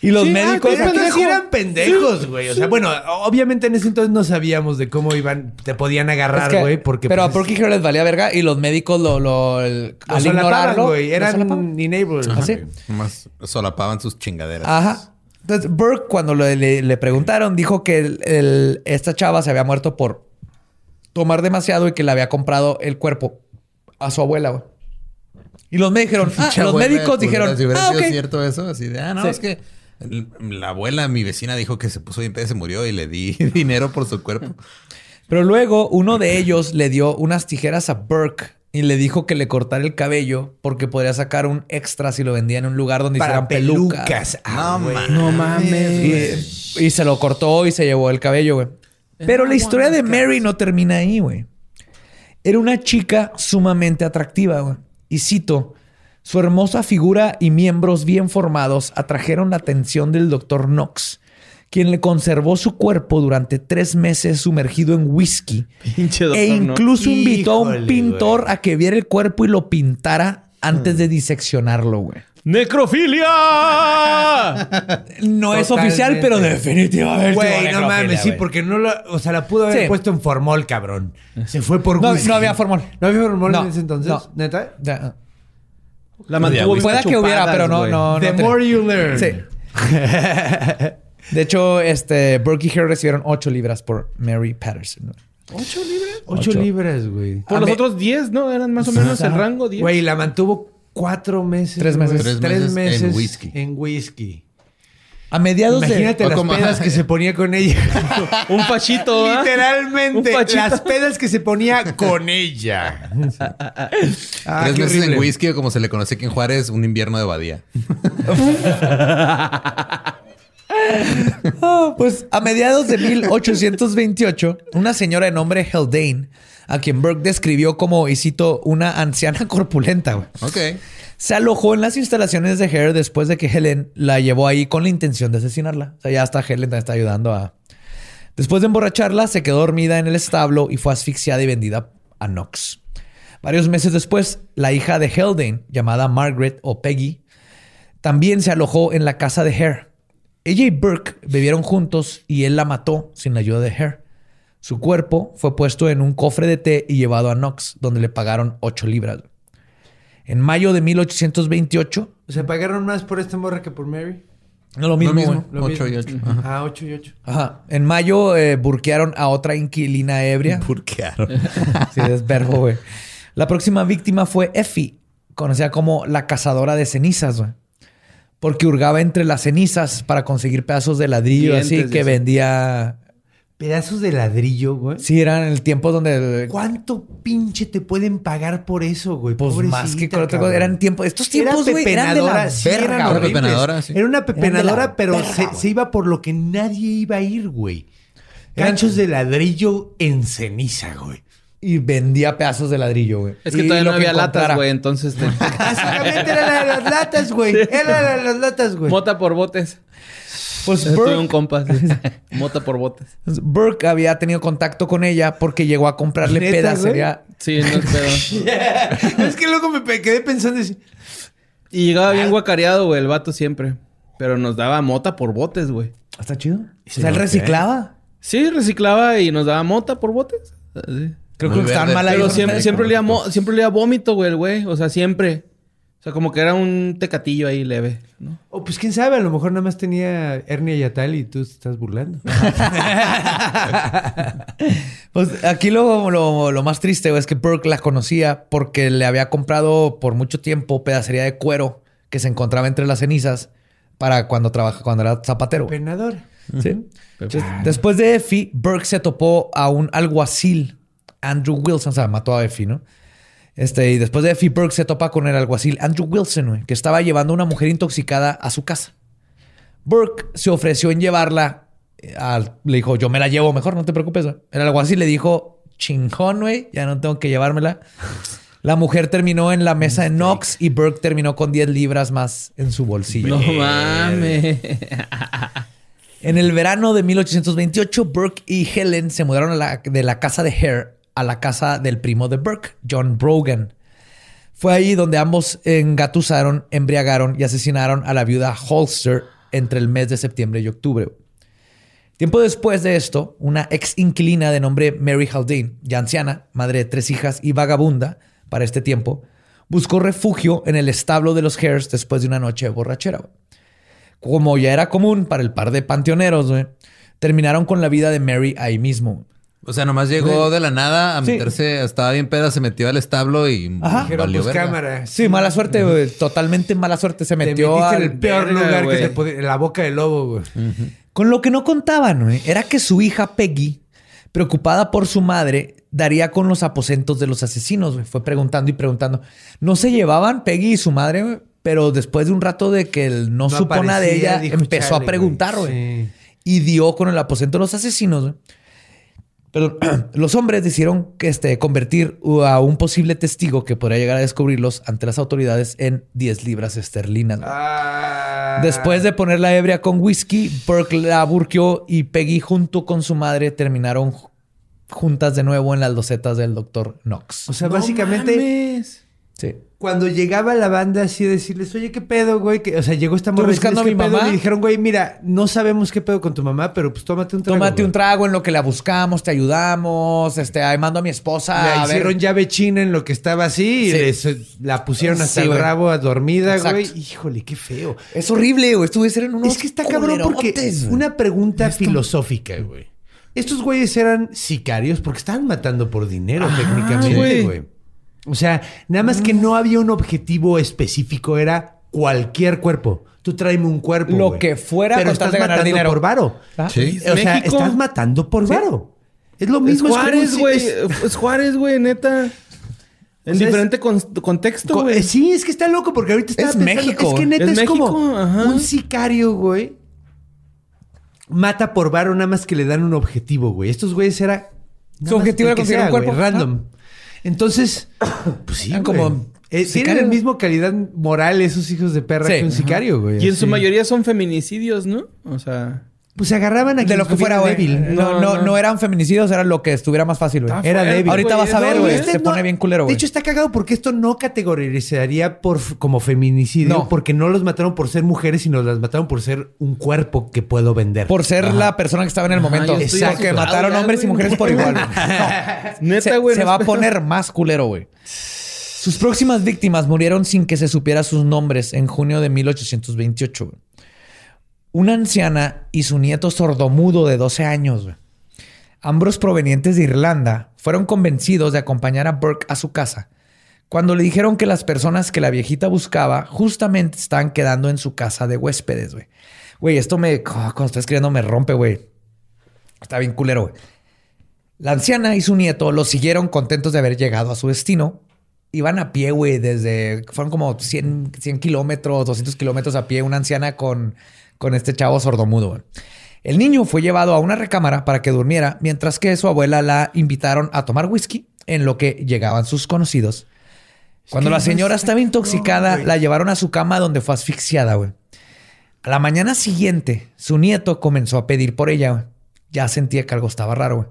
Y los Sí, médicos... ah, Pero pendejo. sí eran pendejos, güey. O sea, bueno, obviamente en ese entonces no sabíamos de cómo iban, te podían Es agarrar, que- güey, porque pero pues, a Porky Hero les valía verga y los médicos lo, lo, el- lo al ignorarlo, güey. Eran. Ajá. ¿Así? Nomás solapaban sus chingaderas. Ajá. Entonces, Burke, cuando le, le- le preguntaron, dijo que el- el- esta chava se había muerto por tomar demasiado y que le había comprado el cuerpo a su abuela, güey. Y los, me dijeron, *laughs* ah, los médicos dijeron, Si hubiera ah, sido cierto eso, así de, ah, no, Sí. es que la abuela, mi vecina, dijo que se puso bien peda, se murió y le di *laughs* dinero por su cuerpo. Pero luego uno de ellos le dio unas tijeras a Burke y le dijo que le cortara el cabello porque podría sacar un extra si lo vendía en un lugar donde Para hicieran pelucas. pelucas. Ah, No güey. mames. No mames. Y, y se lo cortó y se llevó el cabello, güey. Pero la historia de Mary no termina ahí, güey. Era una chica sumamente atractiva, güey. Y cito, su hermosa figura y miembros bien formados atrajeron la atención del doctor Knox, quien le conservó su cuerpo durante tres meses sumergido en whisky Pinche doctor, e ¿no? incluso invitó a un pintor güey. a que viera el cuerpo y lo pintara antes de diseccionarlo, güey. ¡Necrofilia! No es oficial, pero definitivamente. Güey, no mames, sí, porque no lo, o sea, la pudo haber Sí. puesto en formol, cabrón. Se fue por No, whisky. no había formol. ¿No había formol No, en ese entonces? no. ¿Neta? Ya. La mantuvo bien Pueda que hubiera, pero no, güey. no, The no. more you learn. Sí. *laughs* De hecho, este, Burke y Hare recibieron 8 libras por Mary Patterson. ¿Ocho libras? Ocho, Ocho. libras, güey. Por A los me- otros 10, ¿no? Eran más o menos el rango 10. Güey, la mantuvo cuatro meses. Tres meses. güey. Tres meses en whisky. En whisky. A mediados Imagínate de... Las como- pedas que se ponía con ella. *laughs* Un fachito, ¿ah? Literalmente, Un fachito. las pedas que se ponía con ella. Ah, Tres meses horrible. en whisky, o como se le conoce aquí en Juárez, un invierno de badía. *laughs* Ah, pues a mediados de 1828, una señora de nombre Haldane, a quien Burke describió como, y cito, una anciana corpulenta, güey. Ok. Se alojó en las instalaciones de Hare después de que Helen la llevó ahí con la intención de asesinarla. O sea, ya hasta Helen está ayudando a... Después de emborracharla, se quedó dormida en el establo y fue asfixiada y vendida a Knox. Varios meses después, la hija de Haldane, llamada Margaret o Peggy, también se alojó en la casa de Hare. Ella y Burke bebieron juntos y él la mató sin la ayuda de Hare. Su cuerpo fue puesto en un cofre de té y llevado a Knox, donde le pagaron 8 libras. En mayo de 1828, O sea, pagaron más por esta morra que por Mary. no lo mismo, Lo mismo. y mismo. ocho. Ajá. Ah, ocho y ocho. Ajá. En mayo eh, burquearon a otra inquilina ebria. *laughs* Burquearon. *laughs* Sí, es verbo, güey. La próxima víctima fue Effie, conocida como la cazadora de cenizas, güey. Porque hurgaba entre las cenizas para conseguir pedazos de ladrillo, Dientes así que vendía. Pedazos de ladrillo, güey. Sí, eran el tiempo donde. ¿Cuánto pinche te pueden pagar por eso, güey? Pues más que con otra cosa. cabrón. Eran tiempos. Estos Era tiempos, güey, eran de la pepenadora, sí, verga, eran pepenadora, sí. Era una pepenadora, pero se, iba por lo que nadie iba a ir, güey. Ganchos de ladrillo en ceniza, güey. Y vendía pedazos de ladrillo, güey. Es que Y todavía no había latas, güey. Entonces, te- *laughs* Básicamente era la de las latas, güey. Era la de las latas, güey. mota por botes. Pues Tuve un Burke, compa. sí. *laughs* Mota por botes. Burke había tenido contacto con ella porque llegó a comprarle ¿Neta, pedacería. Sí, no es pedo. *laughs* es que luego me quedé pensando así. Y llegaba bien guacareado, güey, el vato siempre. Pero nos daba mota por botes, güey. Está chido. Sí, o sea, él reciclaba. Sí, reciclaba y nos daba mota por botes. Así. Creo Muy que estaban mal ahí. Pero siempre, siempre olía siempre olía vómito, güey, el güey. O sea, siempre. O sea, como que era un tecatillo ahí leve, ¿no? O pues quién sabe, a lo mejor nada más tenía hernia y tal y tú te estás burlando. *laughs* Pues aquí lo, lo- lo más triste güey, es que Burke la conocía porque le había comprado por mucho tiempo pedacería de cuero que se encontraba entre las cenizas para cuando trabaja, cuando era zapatero. Penador. ¿Sí? Entonces, después de Effie, Burke se topó a un alguacil, Andrew Wilson, o sea, mató a Effie, ¿no? Este, y después de Effie, Burke se topa con el alguacil Andrew Wilson, que estaba llevando a una mujer intoxicada a su casa. Burke se ofreció en llevarla. eh, al- le dijo, yo me la llevo mejor, no te preocupes. güey. El alguacil le dijo, chingón, güey, ya no tengo que llevármela. La mujer terminó en la mesa de Knox y Burke terminó con 10 libras más en su bolsillo. No mames. En el verano de 1828, Burke y Helen se mudaron a la- de la casa de Hare a la casa del primo de Burke, John Brogan. Fue ahí donde ambos engatusaron, embriagaron y asesinaron a la viuda Holster entre el mes de septiembre y octubre. Tiempo después de esto, una ex inquilina de nombre Mary Haldane, ya anciana, madre de tres hijas y vagabunda para este tiempo, buscó refugio en el establo de los Hares después de una noche borrachera. Como ya era común para el par de panteoneros, terminaron con la vida de Mary ahí mismo. O sea, nomás llegó de la nada a Sí. meterse, estaba bien peda, se metió al establo y Ajá. Dijeron, valió pues verga. cámara. Sí, mala suerte, güey. Totalmente mala suerte. Se Te metió metiste al- en el peor verga, lugar que se podía... En la boca del lobo, güey. Con lo que no contaban, güey, era que su hija Peggy, preocupada por su madre, daría con los aposentos de los asesinos. güey. Fue preguntando y preguntando. No se llevaban Peggy y su madre, güey, pero después de un rato de que él no, supo nada de ella, dijo, empezó "Chale, a preguntar, güey". güey. Sí. Y dio con el aposento de los asesinos. güey. Pero *clears throat* los hombres decidieron que este, convertir a un posible testigo que podría llegar a descubrirlos ante las autoridades en 10 libras esterlinas. Ah. Después de poner la ebria con whisky, Burke la burqueó y Peggy junto con su madre terminaron ju- juntas de nuevo en las losetas del doctor Knox. O sea, básicamente... mames. Sí. Cuando llegaba la banda así decirles, oye, ¿qué pedo, güey? Que, o sea, llegó esta morra buscando a ¿qué mi mamá. Y dijeron, güey, mira, no sabemos qué pedo con tu mamá, pero pues tómate un trago. Tómate güey". un trago en lo que la buscamos, te ayudamos, este, ahí mando a mi esposa Le a ver. hicieron llave china en lo que estaba así y les- la pusieron hasta Sí, el rabo a dormida, Exacto. güey. Híjole, qué feo. Es horrible, güey. Estuve ser en unos Es que está cabrón porque güey. una pregunta filosófica, güey. Estos güeyes eran sicarios porque estaban matando por dinero técnicamente, güey. güey. O sea, nada más que no había un objetivo específico, era cualquier cuerpo. Tú tráeme un cuerpo. Lo que fuera Pero estás de ganar matando dinero. por varo. Ah. Sí. O sea, México. estás matando por varo. Es lo Es mismo. es como Juárez, güey. es- Es Juárez, güey, neta. En O sea, diferente con- contexto, Co- güey. Sí, es que está loco porque ahorita está Es México. Es que neta Es es, como México, ajá. un sicario, güey. Mata por varo nada más que le dan un objetivo, güey. Estos güeyes era Su objetivo era que conseguir un cuerpo. random. Entonces, *coughs* pues sí, como Eh, tienen el mismo calidad moral esos hijos de perra Sí. que un sicario, güey. Y en su mayoría son feminicidios, ¿no? O sea... Pues se agarraban a De quien lo que fuera, güey. débil. No, No, no, eran feminicidios, era lo que estuviera más fácil, güey. Era débil. Ahorita vas a ver, güey. Este Se no- pone bien culero, De güey. hecho, está cagado porque esto no categorizaría por, como feminicidio. No. Porque no los mataron por ser mujeres, sino las mataron por ser un cuerpo que puedo vender. Por ser la persona que estaba en el momento. Porque asustado mataron ya, hombres y mujeres por igual. *laughs* Neta, se, güey. se no va a poner más culero, güey. Sus próximas víctimas murieron sin que se supiera sus nombres en junio de 1828. güey. Una anciana y su nieto sordomudo de 12 años. Ambos provenientes de Irlanda fueron convencidos de acompañar a Burke a su casa cuando le dijeron que las personas que la viejita buscaba justamente estaban quedando en su casa de huéspedes, güey. Esto me... Cuando estoy escribiendo me rompe, güey. Está bien culero, güey. La anciana y su nieto lo siguieron contentos de haber llegado a su destino. Iban a pie, güey, desde... Fueron como 100, 100 kilómetros, 200 kilómetros a pie. Una anciana con, con este chavo sordomudo, güey. El niño fue llevado a una recámara para que durmiera, mientras que su abuela la invitaron a tomar whisky, en lo que llegaban sus conocidos. Cuando la señora estaba intoxicada, la llevaron a su cama donde fue asfixiada, güey. A la mañana siguiente, su nieto comenzó a pedir por ella. güey. Ya sentía que algo estaba raro. güey.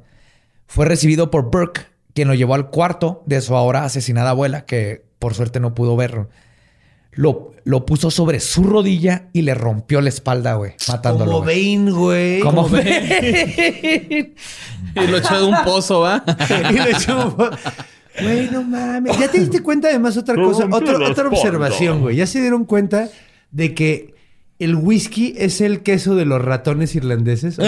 Fue recibido por Burke, quien lo llevó al cuarto de su ahora asesinada abuela, que por suerte no pudo verlo. Lo, lo puso sobre su rodilla y le rompió la espalda, güey, matándolo. Como. Bane, güey. Como Bane. Y lo echó de un pozo, ¿va? y le echó- Güey, no mames. Ya te diste cuenta además otra cosa, otra, otra observación, güey. Ya se dieron cuenta de que el whisky es el queso de los ratones irlandeses. *laughs*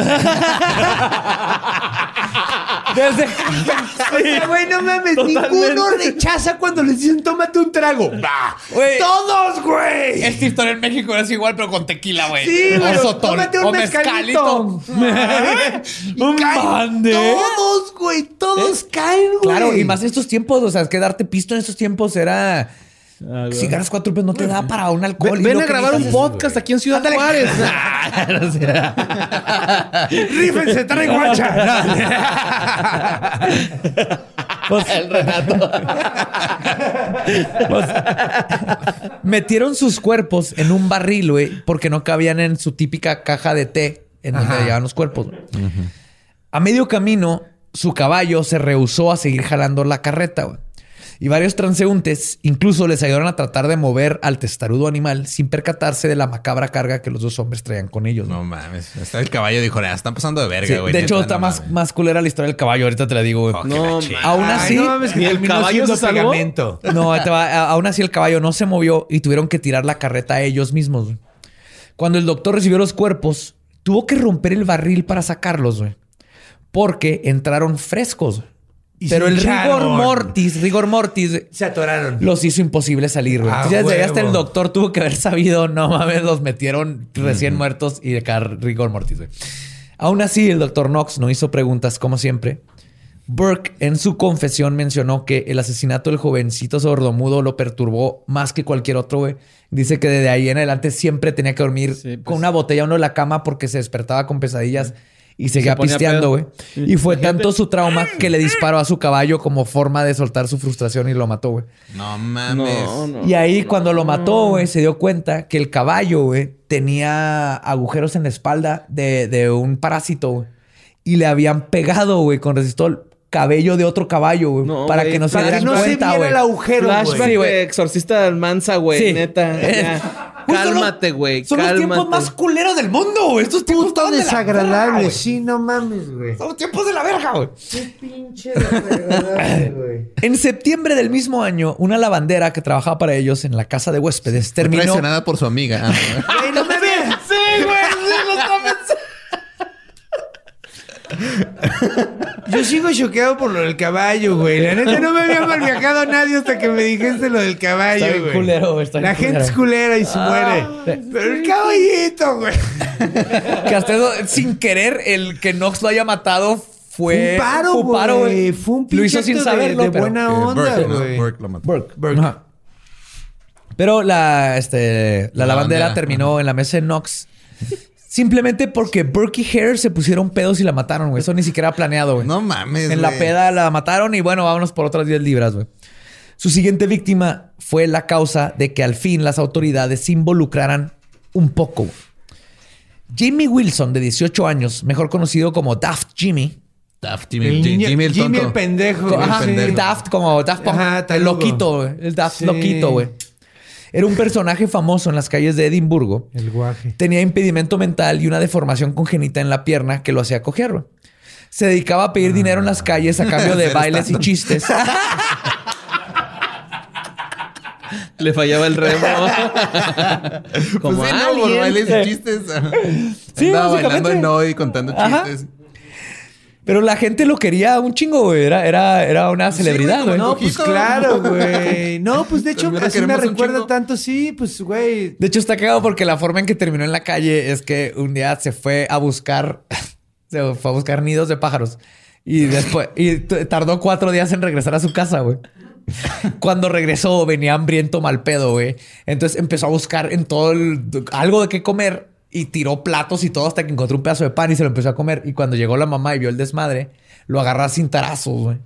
*laughs* O Desde- sea, güey, no mames. Ninguno rechaza cuando les dicen tómate un trago. ¡Bah! Güey. ¡Todos, güey! Esta historia en México es igual, pero con tequila, güey. Sí, güey. O. Tómate un o mezcalito. mezcalito. *laughs* Caen mande. Todos, güey. Todos caen, güey. Claro, y más en estos tiempos, o sea, es que darte pisto en estos tiempos era. Si ganas cuatro pesos no te da para un alcohol. Ven, a grabar un podcast aquí en Ciudad Ándale. Juárez. *laughs* Rífense, trae *laughs* guacha. el Renato. metieron sus cuerpos en un barril, güey, porque no cabían en su típica caja de té en donde Ajá. llevaban los cuerpos. güey. A medio camino, su caballo se rehusó a seguir jalando la carreta, güey. Y varios transeúntes incluso les ayudaron a tratar de mover al testarudo animal sin percatarse de la macabra carga que los dos hombres traían con ellos. No ¿no? mames. Está el caballo dijo, "Ah, están pasando de verga, Sí, güey. de hecho, está no más, mames". más culera la historia del caballo. Ahorita te la digo, güey. Oh, No. Aún Ay, así, no mames, que *laughs* ¿Ni el caballo se salvó? No, va. Aún así el caballo no se movió y tuvieron que tirar la carreta a ellos mismos. güey. Cuando el doctor recibió los cuerpos, tuvo que romper el barril para sacarlos, güey. Porque entraron frescos. güey. Y Pero el rigor mortis, rigor mortis, Se atoraron. los hizo imposible salir, güey. Ah, Entonces, desde ahí hasta el doctor tuvo que haber sabido, no mames, los metieron recién muertos y de acá rigor mortis, güey. Aún así, el doctor Knox no hizo preguntas como siempre. Burke en su confesión mencionó que el asesinato del jovencito sordomudo lo perturbó más que cualquier otro, güey. Dice que desde ahí en adelante siempre tenía que dormir Sí, pues. con una botella uno en la cama porque se despertaba con pesadillas y seguía ponía pisteando, güey. Y fue tanto su trauma que le disparó a su caballo como forma de soltar su frustración y lo mató, güey. No mames. No, no. Y ahí cuando lo mató, güey, se dio cuenta que el caballo, güey, tenía agujeros en la espalda de, de un parásito, güey. Y le habían pegado, güey, con resistol cabello de otro caballo, güey. No, para que no se dieran no se cuenta, viera güey. el agujero, Flashback güey. Sí, de exorcista Almanza, güey. Sí. Neta. *laughs* Cálmate, güey. Son los tiempos más culeros del mundo, güey. Estos tiempos Puto de verga, desagradable. güey. Sí, no mames, güey. Son los tiempos de la verga, güey. Qué pinche desagradable, *laughs* güey. En septiembre del mismo año, una lavandera que trabajaba para ellos en la casa de huéspedes terminó. traicionada por su amiga. Ah, ¿no? Güey, no me veas. Sí, güey, sí, lo está pensando. Yo sigo choqueado por lo del caballo, güey. La neta no me había mal viajado nadie hasta que me dijiste lo del caballo, Está bien güey. culero, güey, está bien La gente es culera y se muere. Pero el caballito, güey. Que hasta eso, sin querer, el que Nox lo haya matado fue. Un paro, fue un paro, güey. Fue un Lo hizo sin de- saberlo, de pero- buena Eh, onda, Burke, ¿no? güey. Burke lo mató. Burke, Burke. Ajá. Pero la, este, la, La lavandera lavandera, terminó en la mesa de Nox. Simplemente porque Burke y Hare se pusieron pedos y la mataron, güey. Eso ni siquiera planeado, güey. No mames. En la peda la mataron y bueno, vámonos por otras 10 libras, güey. Su siguiente víctima fue la causa de que al fin las autoridades se involucraran un poco. güey. Jimmy Wilson, de 18 años, mejor conocido como Daft Jimmy. Daft, Jimmy, El niño- Jimmy el Jimmy el pendejo. Ajá, sí. Daft como Daft Punk. Ajá, el loquito, güey. El Daft Sí. loquito, güey. Era un personaje famoso en las calles de Edimburgo. El guaje. Tenía impedimento mental y una deformación congénita en la pierna que lo hacía coger. Se dedicaba a pedir dinero en las calles a cambio de *laughs* bailes y chistes. Le fallaba el remo. *laughs* Como Pues sí, no, por alien. bailes y chistes. Sí, Andaba básicamente. bailando en no y contando Ajá. Pero la gente lo quería un chingo, güey. Era, era, era una celebridad, güey, No, pues claro, güey. *laughs* No, pues de hecho, así me recuerda tanto, sí, pues, güey. De hecho, está cagado porque la forma en que terminó en la calle es que un día se fue a buscar, *laughs* se fue a buscar nidos de pájaros y después, y tardó cuatro días en regresar a su casa, güey. *laughs* Cuando regresó, venía hambriento mal pedo, güey. Entonces empezó a buscar en todo el, algo de qué comer y tiró platos y todo hasta que encontró un pedazo de pan y se lo empezó a comer. Y cuando llegó la mamá y vio el desmadre, lo agarró sin tarazos, güey.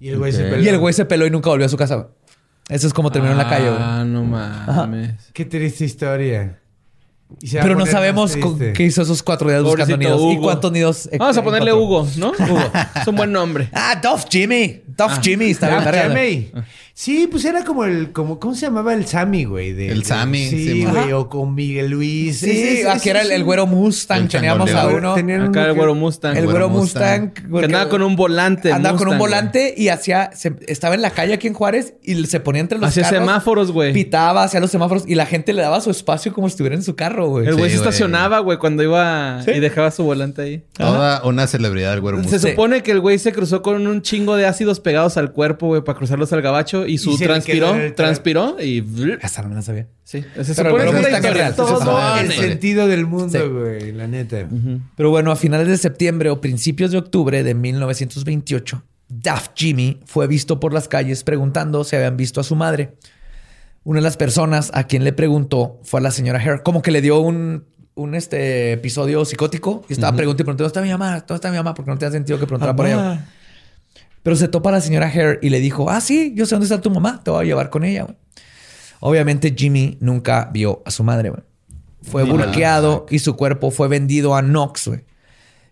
Y el güey se peló. Y el güey se peló y nunca volvió a su casa. Eso es como terminó en la calle, güey. Ah, no mames. Qué triste historia. Pero no sabemos qué hizo esos cuatro días buscando Pobrecito nidos. ¿Y cuántos nidos? eh, Vamos a ponerle encontró? Hugo, ¿no? Hugo. Es un buen nombre. Ah, Duff Jimmy. Duff Jimmy. Está bien, Ah, verga, güey. Jeremy. Sí, pues era como el, como, ¿cómo se llamaba el Sammy, güey? De- El de- Sammy, Sí, sí, güey, ajá. o con Miguel Luis. Sí, ese- aquí era el, el güero Mustang. El Teníamos a uno. Tenían Acá el que- güero Mustang. El güero Mustang. Mustang. porque- Que andaba con un volante. Andaba con un volante y hacía... se- estaba en la calle aquí en Juárez y se ponía entre los Hacía carros. semáforos, güey. Pitaba, hacía los semáforos y la gente le daba su espacio como si estuviera en su carro, güey. El güey Sí, se estacionaba, güey, cuando iba Sí. y dejaba su volante ahí. Toda una celebridad del güero Se Mustang. supone que el güey se cruzó con un chingo de ácidos pegados al cuerpo, güey, para cruzarlos al gabacho y su transpiró, el transpiró y Esa no me la sabía. sí, se Pero supone el que es Todo el sentido del mundo, Sí. güey, la neta. Pero bueno, a finales de septiembre o principios de octubre de 1928, Daft Jimmy fue visto por las calles preguntando si habían visto a su madre. Una de las personas a quien le preguntó fue a la señora Hare, como que le dio un, un este, episodio psicótico y estaba preguntando y preguntando, ¿dónde está mi mamá? ¿Dónde está mi mamá? Porque no tenía sentido que preguntara por ella. Pero se topa a la señora Hare y le dijo, ah, sí, yo sé dónde está tu mamá, te voy a llevar con ella. güey". Obviamente Jimmy nunca vio a su madre. güey. Fue burqueado y su cuerpo fue vendido a Knox. güey.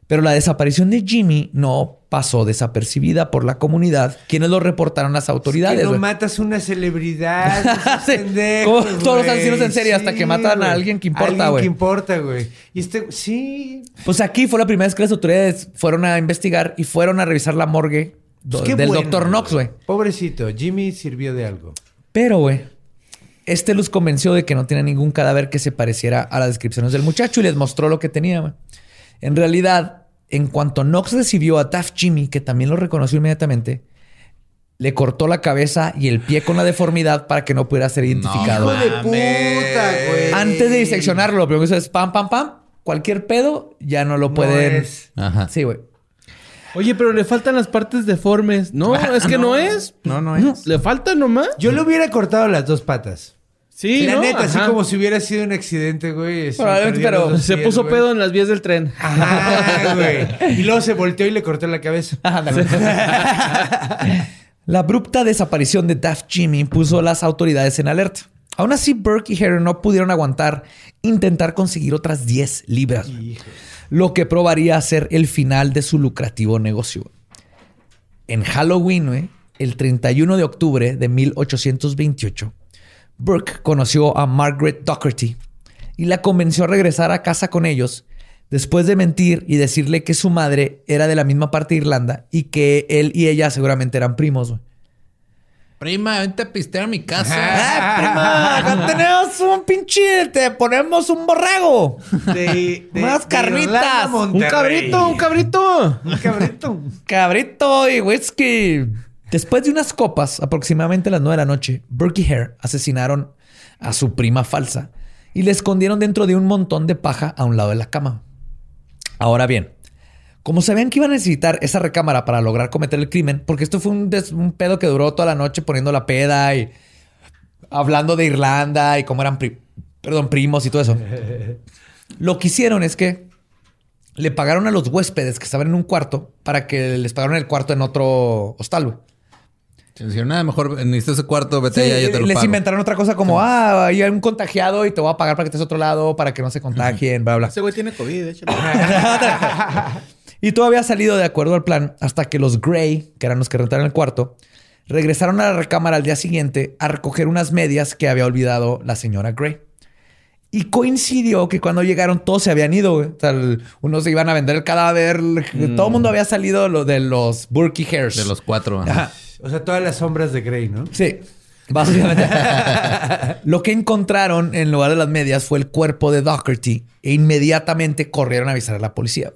Pero la desaparición de Jimmy no pasó desapercibida por la comunidad, quienes lo reportaron a las autoridades. que no güey. matas una celebridad. *laughs* Sí, todos los asesinos en serie, hasta que matan a alguien que importa, Alguien güey. que importa, güey. Y este, sí. Pues aquí fue la primera vez que las autoridades fueron a investigar y fueron a revisar la morgue do- Pues del bueno, doctor Knox, güey. Pobrecito, Jimmy sirvió de algo. Pero, güey, este los convenció de que no tenía ningún cadáver que se pareciera a las descripciones del muchacho y les mostró lo que tenía, güey. En realidad, en cuanto Knox recibió a Daft Jimmy, que también lo reconoció inmediatamente, le cortó la cabeza y el pie con la deformidad para que no pudiera ser identificado. Hijo de puta, güey. Antes de diseccionarlo, lo primero que hizo es pam, pam, pam. Cualquier pedo ya no lo No pueden. es. Ajá. Sí, güey. Oye, pero le faltan las partes deformes. No, es que no, es. No, no es. Le falta nomás. Yo le hubiera cortado las dos patas. Sí, la ¿no? neta, así como si hubiera sido un accidente, güey. se Probablemente, pero Se pies, puso güey. pedo en las vías del tren. Ajá, güey. Y luego se volteó y le cortó la cabeza. *laughs* La abrupta desaparición de Daft Jimmy puso a las autoridades en alerta. Aún así, Burke y Harry no pudieron aguantar intentar conseguir otras 10 libras. Lo que probaría ser el final de su lucrativo negocio. En Halloween, el 31 de octubre de 1828, Burke conoció a Margaret Docherty y la convenció a regresar a casa con ellos después de mentir y decirle que su madre era de la misma parte de Irlanda y que él y ella seguramente eran primos. Prima, vente a pistear a mi casa. *laughs* ¡Eh, prima! Acá *laughs* tenemos un pinche... Te ponemos un borrego. De, de- Unas de carnitas. Irlanda, Un cabrito, un cabrito. Un cabrito. *laughs* Cabrito y whisky. Después de unas copas, aproximadamente a las 9 de la noche, Burke y Hare asesinaron a su prima falsa y le escondieron dentro de un montón de paja a un lado de la cama. Ahora bien, como sabían que iban a necesitar esa recámara para lograr cometer el crimen, porque esto fue un, des- un pedo que duró toda la noche poniendo la peda y hablando de Irlanda y cómo eran pri- perdón, primos y todo eso. *laughs* Lo que hicieron es que le pagaron a los huéspedes que estaban en un cuarto para que les pagaron el cuarto en otro hostal, güey. Se dijeron, nada, mejor necesitas ese cuarto, vete Sí, allá, yo te lo les pago. inventaron otra cosa como, ah, hay un contagiado y te voy a pagar para que estés a otro lado, para que no se contagien, bla, bla. Ese güey tiene COVID, échale. *laughs* *laughs* Y todo había salido de acuerdo al plan hasta que los Gray, que eran los que rentaron el cuarto, regresaron a la recámara al día siguiente a recoger unas medias que había olvidado la señora Gray. Y coincidió que cuando llegaron todos se habían ido. güey. O sea, el- unos se iban a vender el cadáver. Todo el mundo había salido lo de los Burkey Hairs. De los cuatro. ajá. Ajá. O sea, todas las sombras de Grey, ¿no? Sí, básicamente. *laughs* Lo que encontraron en lugar de las medias fue el cuerpo de Doherty e inmediatamente corrieron a avisar a la policía.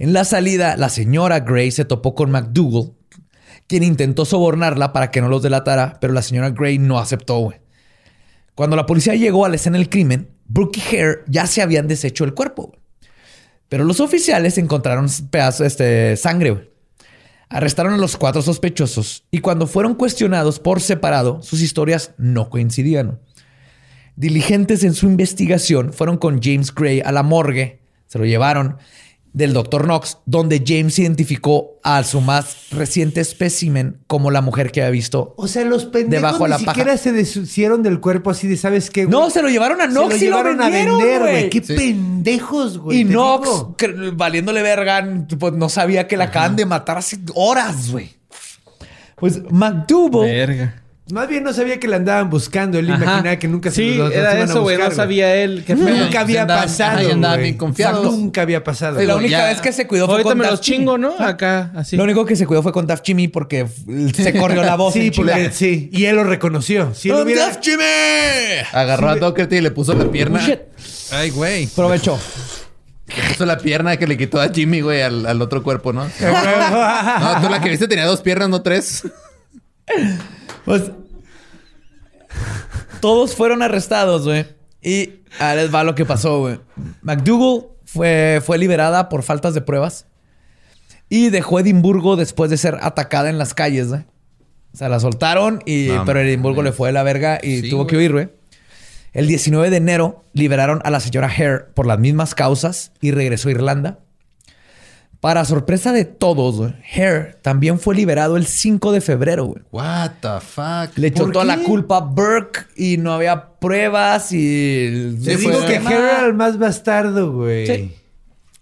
En la salida, la señora Gray se topó con McDougall, quien intentó sobornarla para que no los delatara, pero la señora Gray no aceptó. Cuando la policía llegó a la escena del crimen, Brooke y Hare ya se habían deshecho el cuerpo. Pero los oficiales encontraron pedazos de este, sangre. Arrestaron a los cuatro sospechosos y cuando fueron cuestionados por separado, sus historias no coincidían. Diligentes en su investigación fueron con James Gray a la morgue, se lo llevaron del Dr. Knox, donde James identificó a su más reciente espécimen como la mujer que había visto. O sea, los pendejos Debajo de ni la paja. siquiera se deshicieron del cuerpo así de, ¿sabes qué? güey? No, se lo llevaron a Se Knox lo y lo llevaron a vendieron, vender, güey. Qué Sí. pendejos, güey. Y Knox, valiéndole verga, pues no sabía que la acaban de matar hace horas, güey. Pues McDougal Verga. Más bien no sabía que la andaban buscando. Él Ajá. imaginaba que nunca se Sí, los- los era iban eso, güey. buscar, No sabía él. Qué feo. Nunca había andaba- pasado. andaba bien confiado. O sea, nunca había pasado. Y la única ya- vez que se cuidó fue Ahorita con me los Jimmy. chingo, ¿no? Acá, así. Lo único que se cuidó fue con Daft Jimmy porque se corrió la voz. Sí, porque sí. Y él lo reconoció. Si ¡Don hubiera... Daft Jimmy! Agarró a Doherty y le puso la pierna. Oh, shit. Ay, güey. Aprovechó. Le puso la pierna que le quitó a Jimmy, güey, al, al otro cuerpo, ¿no? *laughs* No, tú la que viste tenía dos piernas, no tres. Pues todos fueron arrestados, güey. Y ahí les va lo que pasó, güey. McDougall fue, fue liberada por faltas de pruebas y dejó Edimburgo después de ser atacada en las calles, güey. O sea, la soltaron, y, No, pero Edimburgo le fue de la verga y Sí, tuvo que huir, güey. El 19 de enero liberaron a la señora Hare por las mismas causas y regresó a Irlanda. Para sorpresa de todos, güey, Hare también fue liberado el 5 de febrero, güey. What the fuck. Le echó ¿Por toda qué? la culpa a Burke y no había pruebas y... Te Sí, digo que. Harry era el más bastardo, güey. Sí.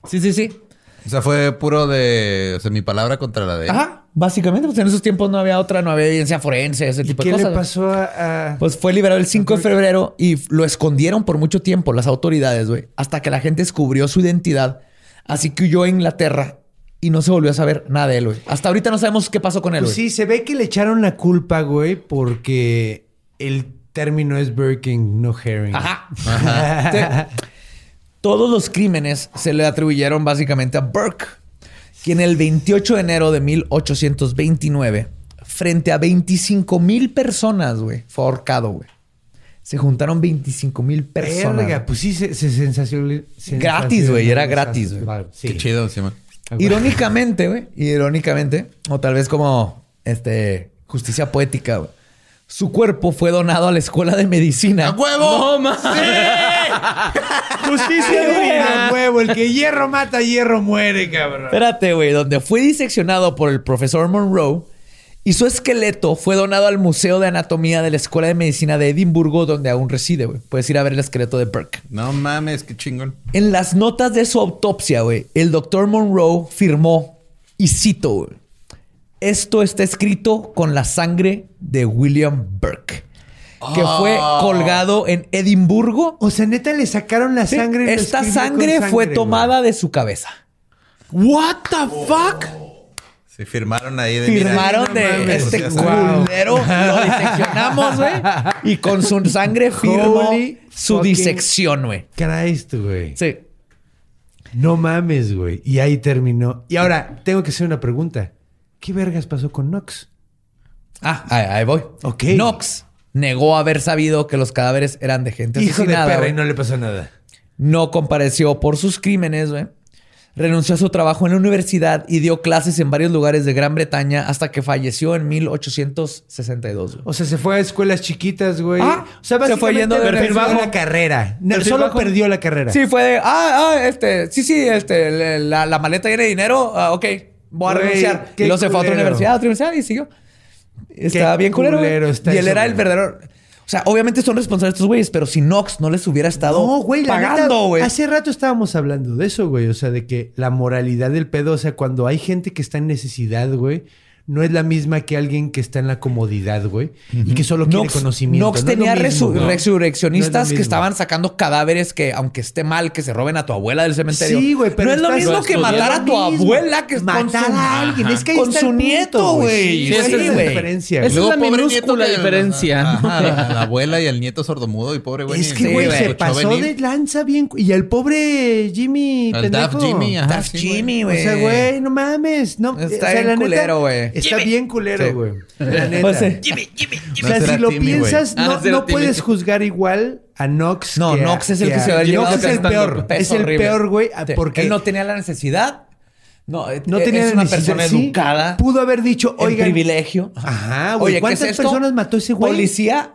Sí, sí, sí. O sea, fue puro de... O sea, mi palabra contra la de él. Ajá. Básicamente, pues en esos tiempos no había otra, no había evidencia forense, ese ¿Y tipo qué de le cosas. pasó a...? a- Pues fue liberado el 5 de febrero y lo escondieron por mucho tiempo las autoridades, güey. Hasta que la gente descubrió su identidad. Así que huyó a Inglaterra y no se volvió a saber nada de él, güey. Hasta ahorita no sabemos qué pasó con él, Pues güey. sí, se ve que le echaron la culpa, güey, porque el término es Birking, no herring. *laughs* Ajá. Sí. Todos los crímenes se le atribuyeron básicamente a Burke, quien el 28 de enero de 1829, frente a 25 mil personas, güey, fue ahorcado, güey. Se juntaron 25 mil personas. Verga, pues sí, se, se sensacional- Gratis, güey, era gratis, güey. Vale, sí. Qué chido, Simón. Irónicamente, güey, irónicamente, o tal vez como este justicia poética, güey. Su cuerpo fue donado a la escuela de medicina. ¡A huevo! No, mames. Justicia divina. huevo, el que hierro mata, hierro muere, cabrón. Espérate, güey, donde fue diseccionado por el profesor Monroe y su esqueleto fue donado al Museo de Anatomía de la Escuela de Medicina de Edimburgo, donde aún reside, güey. Puedes ir a ver el esqueleto de Burke. No mames, qué chingón. En las notas de su autopsia, güey, el doctor Monroe firmó, y cito, güey, esto está escrito con la sangre de William Burke, que fue colgado en Edimburgo. O sea, neta, le sacaron la sangre. Esta sangre, fue tomada de su cabeza. What the fuck? Se firmaron ahí de Firmaron de este sea, culero, lo diseccionamos, güey. Y con su sangre *laughs* firmó su disección, güey. Christ, güey. Sí. No mames, güey. Y ahí terminó. Y ahora, tengo que hacer una pregunta. ¿Qué vergas pasó con Nox? Ah, ahí, ahí voy. Ok. Knox negó haber sabido que los cadáveres eran de gente Hijo de asesinada. perra y no le pasó nada. No compareció por sus crímenes, güey. Renunció a su trabajo en la universidad y dio clases en varios lugares de Gran Bretaña hasta que falleció en 1862. güey. O sea, se fue a escuelas chiquitas, güey. Ah, o sea, se fue yendo de perdió perfil bajo. la carrera. No, solo bajo. perdió la carrera. Sí, fue de, ah, ah, este, sí, sí, este, la, la maleta de dinero, ah, ok, voy a Güey, renunciar. Y luego se fue a otra universidad, a otra universidad y siguió. Estaba bien culero. güey. culero está y él eso, era el verdadero. O sea, obviamente son responsables estos güeyes, pero si Knox no les hubiera estado No, güey, pagando, güey. Hace rato estábamos hablando de eso, güey. O sea, de que la moralidad del pedo, o sea, cuando hay gente que está en necesidad, güey, no es la misma que alguien que está en la comodidad, güey, y que solo quiere Knox, conocimiento. Knox No tenía mismo, resu- ¿no? resurreccionistas No es lo que estaban sacando cadáveres que, aunque esté mal, que se roben a tu abuela del cementerio. Sí, güey, pero no es lo mismo que matar a tu abuela que Matar su- a alguien. Es que ahí con está su nieto, güey. Sí, Sí, esa esa es es la diferencia. Esa es la pobre minúscula diferencia. La, la *laughs* abuela y el nieto sordomudo y pobre güey. Es que, güey, se pasó de lanza bien. Y el pobre Jimmy pendejo. Daft Jimmy, ajá. Daft sí, güey. Jimmy, O güey. sea, güey, no mames. No, Está bien la neta, culero, güey. Está bien culero, güey. La *laughs* neta. O sea, No será si lo Timmy, güey. piensas, no, Ah, será no puedes juzgar igual a Knox. No, que a- Knox es el que, se va a llevar Knox es el peor. Es el peor, güey. Sí. Porque él no tenía la necesidad. No, no eh, tenía es una necesidad. persona Sí, educada. Pudo haber dicho, en oigan. privilegio. Ajá, güey. Oye, ¿qué ¿Cuántas es personas mató ese güey? Policía.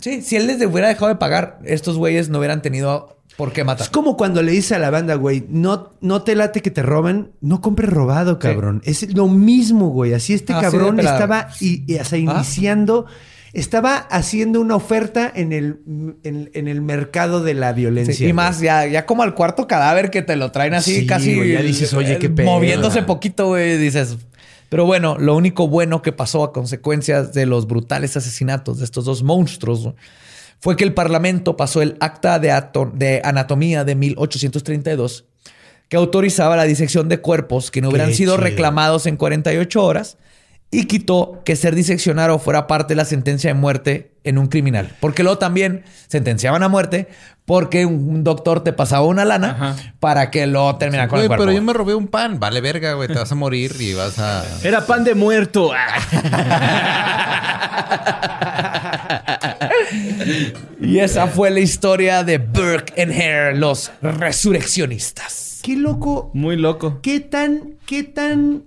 Sí, si él les hubiera dejado de pagar, estos güeyes no hubieran tenido por qué matar. Es como cuando le dice a la banda, güey, no, no te late que te roban, no compres robado, cabrón. Es lo mismo, güey. Así este de cabrón estaba y, y hasta iniciando, estaba haciendo una oferta en el, en, en el mercado de la violencia. Sí, y güey. más, ya, ya como al cuarto cadáver que te lo traen así, Sí, casi. güey, ya dices, oye, qué pedo. Moviéndose poquito, güey, dices. Pero bueno, lo único bueno que pasó a consecuencias de los brutales asesinatos de estos dos monstruos güey, fue que el Parlamento pasó el Acta de, Ato- de Anatomía de 1832, que autorizaba la disección de cuerpos que no hubieran Qué sido chido. reclamados en 48 horas y quitó que ser diseccionado fuera parte de la sentencia de muerte en un criminal. Porque luego también sentenciaban a muerte porque un doctor te pasaba una lana Ajá. para que lo terminara con Güey, el cuerpo. pero yo me robé un pan. Vale, verga, güey. Te vas a morir y vas a. Era pan de muerto. *laughs* Y esa fue la historia de Burke and Hare, los resurreccionistas. Qué loco. Muy loco. ¿Qué tan, qué tan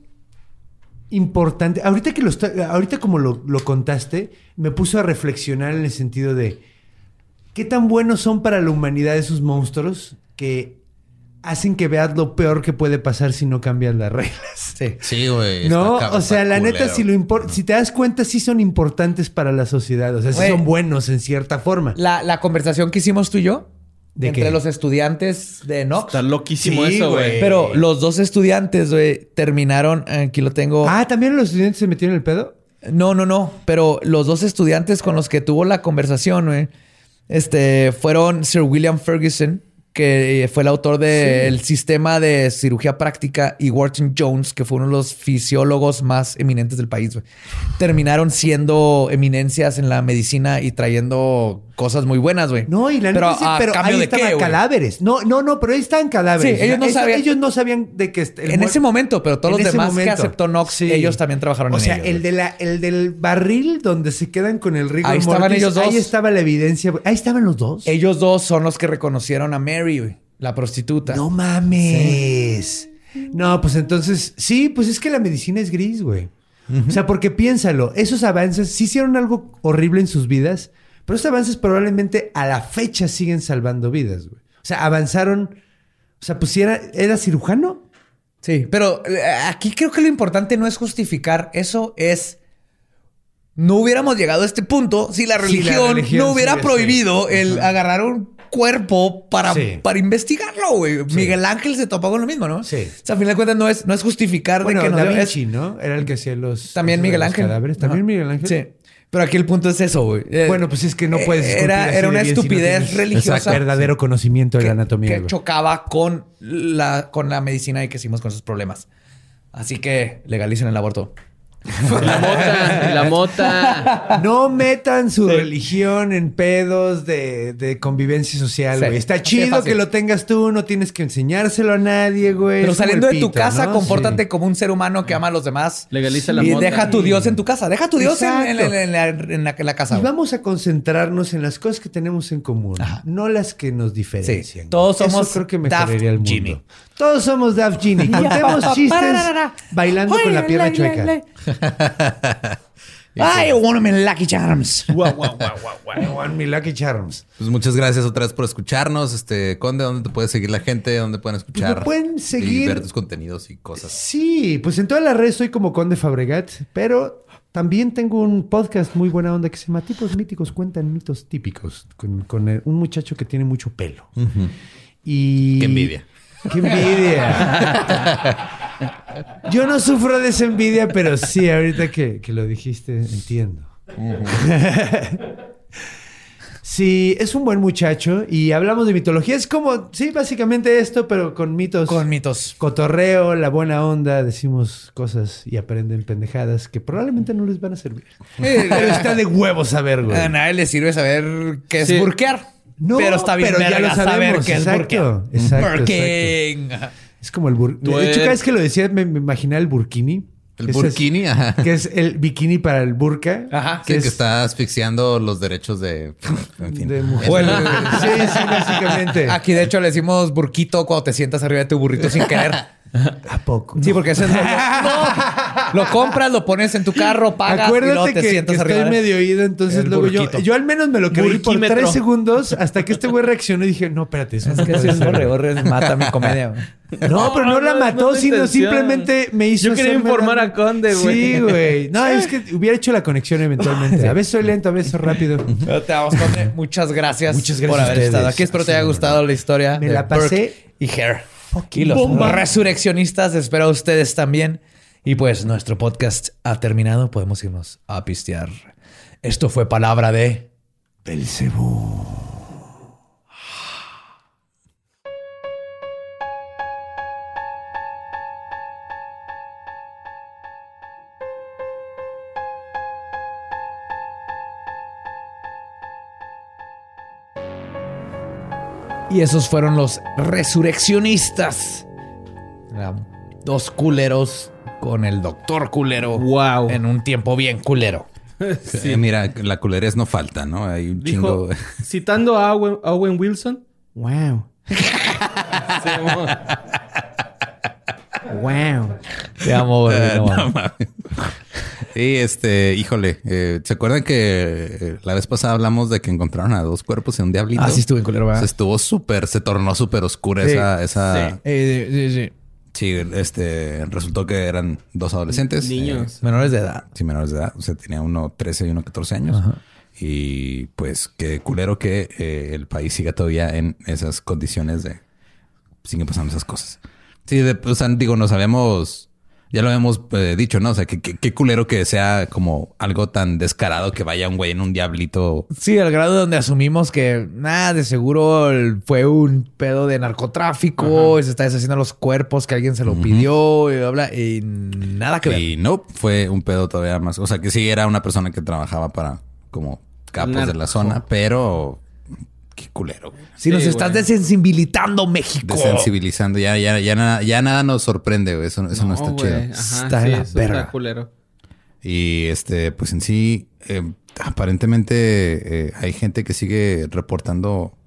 importante? Ahorita que lo está, ahorita como lo, lo contaste, me puso a reflexionar en el sentido de qué tan buenos son para la humanidad esos monstruos que hacen que veas lo peor que puede pasar si no cambias las reglas. Sí. Sí, güey. No, o sea, la neta, si lo impor- si te das cuenta, sí son importantes para la sociedad. O sea, sí Güey. son buenos en cierta forma. La, la conversación que hicimos tú y yo ¿De entre qué? los estudiantes de Knox. Está loquísimo Sí, eso, güey. Pero los dos estudiantes, güey, terminaron. Aquí lo tengo. Ah, ¿también los estudiantes se metieron en el pedo? No, no, no. Pero los dos estudiantes con los que tuvo la conversación, güey, este, fueron Sir William Ferguson, que eh, fue el autor del sistema de cirugía práctica, y Wharton Jones, que fue uno de los fisiólogos más eminentes del país. Terminaron siendo eminencias en la medicina y trayendo cosas muy buenas, güey. No, y la neta sí, a pero cambio ahí de estaban qué, cadáveres. No, no, no, pero ahí estaban cadáveres. Sí, ellos no Eso- sabían- Ellos no sabían de que... el En ese momento, pero todos los demás que momento. aceptó Knox, Sí. ellos también trabajaron O en sea, ello, el, de la, el del barril donde se quedan con el rigor Ahí estaban mortis, ellos dos. Ahí estaba la evidencia. güey. Ahí estaban los dos. Ellos dos son los que reconocieron a Mary, güey, la prostituta. No mames. No, pues entonces, sí, pues es que la medicina es gris, güey. O sea, porque piénsalo, esos avances sí hicieron algo horrible en sus vidas, pero esos avances probablemente a la fecha siguen salvando vidas, güey. O sea, avanzaron, o sea, pues si era, era cirujano. Sí, pero eh, aquí creo que lo importante no es justificar, eso es... No hubiéramos llegado a este punto si la Si la religión, no hubiera sí, sí. prohibido el agarrar un cuerpo para, Sí. para investigarlo, güey. Miguel Ángel se topó con lo mismo, ¿no? Sí. O sea, a fin de cuentas no es, no es justificar Bueno, de que no Da Vinci, ¿no? Era el que hacía los... También los Miguel Ángel. cadáveres. También Ajá. Miguel Ángel. Sí. Pero aquí el punto es eso, güey. Eh, Bueno, pues es que no puedes Era, era una bien si no estupidez religiosa. verdadero conocimiento de la anatomía. que güey. chocaba con la, con la medicina y que hicimos con esos problemas. Así que legalicen el aborto. La mota, la mota. No metan su religión en pedos de, de convivencia social, Sí. güey. Está chido que lo tengas tú, no tienes que enseñárselo a nadie, güey. Pero Es saliendo de tu pito, casa, ¿no? compórtate Sí. como un ser humano que ama a los demás. Legaliza la y mota. deja tu Dios en tu casa. Deja tu Dios en, en- Exacto. en la, en la- en la casa. Y güey. vamos a concentrarnos en las cosas que tenemos en común, no las que nos diferencian. Sí, todos Eso somos creo que mejoraría el mundo. Jimmy. Todos somos Daft Jimmy. *laughs* Contemos chistes bailando con la pierna chueca. *laughs* I want in Lucky Charms. *laughs* I want me lucky charms. Pues muchas gracias otra vez por escucharnos. Este, Conde, ¿dónde te puede seguir la gente? ¿Dónde pueden escuchar? me pueden Y seguir- ver tus contenidos y cosas. Sí, pues en todas las redes soy como Conde Fabregat, pero también tengo un podcast muy buena onda que se llama Tipos Míticos Cuentan Mitos Típicos, con, un muchacho que tiene mucho pelo. Y... Qué envidia. ¡Qué envidia! Yo no sufro de esa envidia, pero sí, ahorita que, que lo dijiste, entiendo. Sí, es un buen muchacho y hablamos de mitología. Es como, sí, básicamente esto, pero con mitos. Con mitos. cotorreo, la buena onda, decimos cosas y aprenden pendejadas que probablemente no les van a servir. Pero está de huevo saber, güey. A nadie le sirve saber qué es Sí. burkear. No, pero está bien pero ya lo saber sabemos, es exacto, exacto. Es como el bur... Tú De hecho, cada vez que lo decía me, me imaginaba el burkini. El es- burkini, ajá. que es el bikini para el burka. Ajá. Sí, Que que es está asfixiando los derechos de... En fin. de mujer. Bueno. sí, sí, básicamente. Aquí, de hecho, le decimos burquito cuando te sientas arriba de tu burrito sin querer. ¿A poco? Sí, porque ese es lo, no. *laughs* Lo compras, lo pones en tu carro, pagas y luego Acuérdate te que, sientas que arriba. estoy medio oído, entonces El luego yo, burquito. yo al menos me lo creí por tres segundos hasta que este güey reaccionó y dije, no, espérate, eso Es no que si es ser". borre, borre, mata mi comedia. güey. *laughs* No, pero no, la mató, no sino intención. simplemente me hizo Yo quería hacerme informar la- a Conde, güey. Sí, güey. No, es que hubiera hecho la conexión eventualmente. A veces soy lento, a veces soy rápido. Pero te vamos, Conde. Muchas gracias, Muchas por gracias haber ustedes. estado aquí. Espero te haya gustado la historia Me de la pasé Burke y Hair. Y los resurreccionistas, espero a ustedes también. Y pues nuestro podcast ha terminado. Podemos irnos a pistear. Esto fue palabra de... Belcebú. Y esos fueron los resurreccionistas. Dos culeros con el doctor culero. Wow. En un tiempo bien culero. *laughs* Eh, mira, la culerez no falta, ¿no? Hay un Dijo, chingo... *laughs* citando a Owen, Wilson. Wow. *laughs* Wow. Te amo, güey, Eh, no no mames. mames. Sí, este, híjole, eh, ¿se acuerdan que la vez pasada hablamos de que encontraron a dos cuerpos en un diablito? Ah, sí estuvo en culero, ¿verdad? estuvo súper, se tornó súper oscura Sí, esa, esa, sí. Eh, sí, sí. Sí, este resultó que eran dos adolescentes. Niños. eh, Menores de edad. sí, menores de edad. O sea, tenía uno 13 y uno 14 años. Y pues qué culero que eh, el país siga todavía en esas condiciones de siguen pasando esas cosas. Sí, de, o sea, digo, nos habíamos, ya lo habíamos eh, dicho, ¿no? O sea, que qué culero que sea como algo tan descarado que vaya un güey en un diablito. Sí, al grado donde asumimos que nada, de seguro fue un pedo de narcotráfico, y se está deshaciendo los cuerpos que alguien se lo pidió y, bla, bla, y nada que ver. Y no, fue un pedo todavía más. O sea, que sí era una persona que trabajaba para como capos de la zona, pero qué culero, güey. Si nos estás güey. desensibilizando, México. Desensibilizando. Ya, ya, ya, nada, ya nada nos sorprende, güey. Eso, eso no, está güey. chido. Ajá, Está sí, la verga. Está culero. Y este, pues en sí, eh, aparentemente eh, hay gente que sigue reportando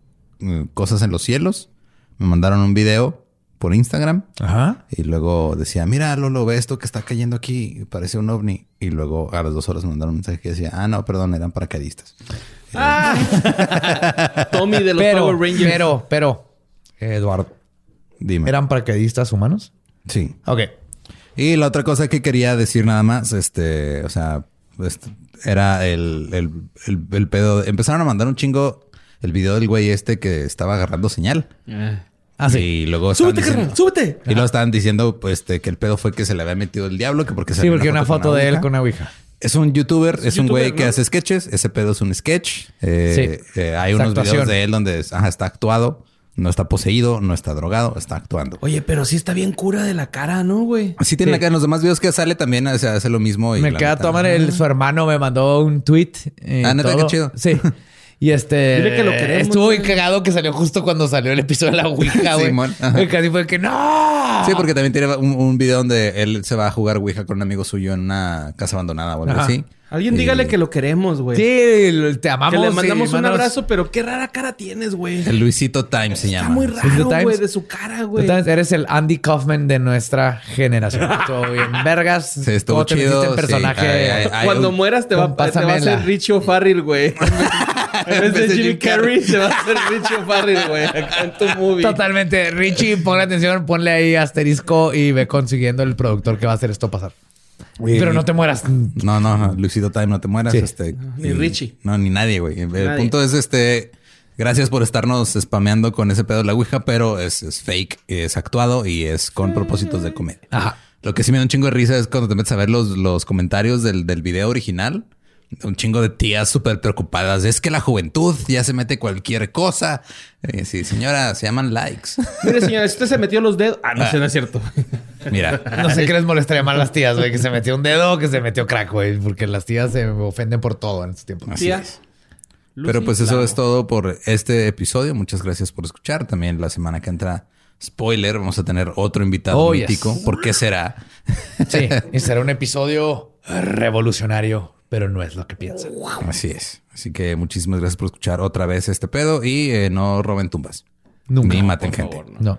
eh, cosas en los cielos. Me mandaron un video por Instagram Ajá. y luego decía, mira, Lolo, ve esto que está cayendo aquí, parece un ovni. Y luego a las dos horas me mandaron un mensaje que decía, ah, no, perdón, eran paracaidistas. *laughs* Tommy de los Pero, Power Rangers. pero, pero, Eduardo, Dime. ¿eran paracaidistas humanos? Sí. Ok. Y la otra cosa que quería decir nada más, este, o sea, este, era el, el, el, el pedo. Empezaron a mandar un chingo el video del güey este que estaba agarrando señal. Ah. Ah, sí. Y luego estaban Súbete, diciendo- carnal, súbete. Y luego estaban diciendo pues, este, que el pedo fue que se le había metido el diablo, que porque Sí, salió porque una foto de él con una ouija. Es un youtuber, es, un youtuber, güey que ¿no? hace sketches. Ese pedo es un sketch. Eh, Sí. eh, hay Es unos actuación. videos de él donde ajá, está actuado. No está poseído, no está drogado, está actuando. Oye, pero sí está bien cura de la cara, ¿no, güey? Sí tiene la cara. En los demás videos que sale también o sea, hace lo mismo. Y me queda tomar el su hermano me mandó un tweet. eh, Ah, neta, todo. qué chido. Sí. *laughs* Y este Dile que lo queremos, estuvo muy cagado que salió justo cuando salió el episodio de la Ouija, güey. Y casi *laughs* fue que no. Sí, porque también tiene un, un video donde él se va a jugar Ouija con un amigo suyo en una casa abandonada o algo Ajá. así. Alguien dígale que lo queremos, güey. Sí, te amamos. Que le sí, mandamos un abrazo, pero qué rara cara tienes, güey. El Luisito Time se Está llama. muy The raro, Times? güey, de su cara, güey. eres el Andy Kaufman de nuestra generación. *laughs* Estuvo bien vergas. Sí, estuvo ¿Cómo te chido, sí. personaje? Ay, ay, ay. Cuando un- mueras te va, te va a hacer Richie O'Farrill, güey. *laughs* en vez de Jimmy Carrey, te va a hacer Richie O'Farrill, güey. Acá en tu movie. Totalmente. Richie, ponle atención, ponle ahí asterisco y ve consiguiendo el productor que va a hacer esto pasar. Oye, Pero no te mueras. No, no, no, Luisito Time, no te mueras. Sí. Este, Ni y- Richie. No, ni nadie, güey. El Nadie. punto es este. Gracias por estarnos spameando con ese pedo de la Ouija, pero es, es fake, es actuado y es con propósitos de comedia. Ajá. Lo que sí me da un chingo de risa es cuando te metes a ver los, los comentarios del, del video original. Un chingo de tías súper preocupadas. Es que la juventud ya se mete cualquier cosa. Eh, sí, señora, se llaman likes. Mire, señora, si usted se metió los dedos. Ah, no sé, no es cierto. *laughs* Mira, No sé qué les molestaría más a las tías, güey, que se metió un dedo o que se metió crack, güey, porque las tías se ofenden por todo en estos tiempos. Así Tía. es. Pero pues eso es todo por este episodio. Muchas gracias por escuchar. También la semana que entra, spoiler, vamos a tener otro invitado Oh, yes. mítico. ¿Por qué será? Sí, y será un episodio revolucionario, pero no es lo que piensan. Así es. Así que muchísimas gracias por escuchar otra vez este pedo y eh, no roben tumbas. Nunca. Ni maten por gente. favor, no. No.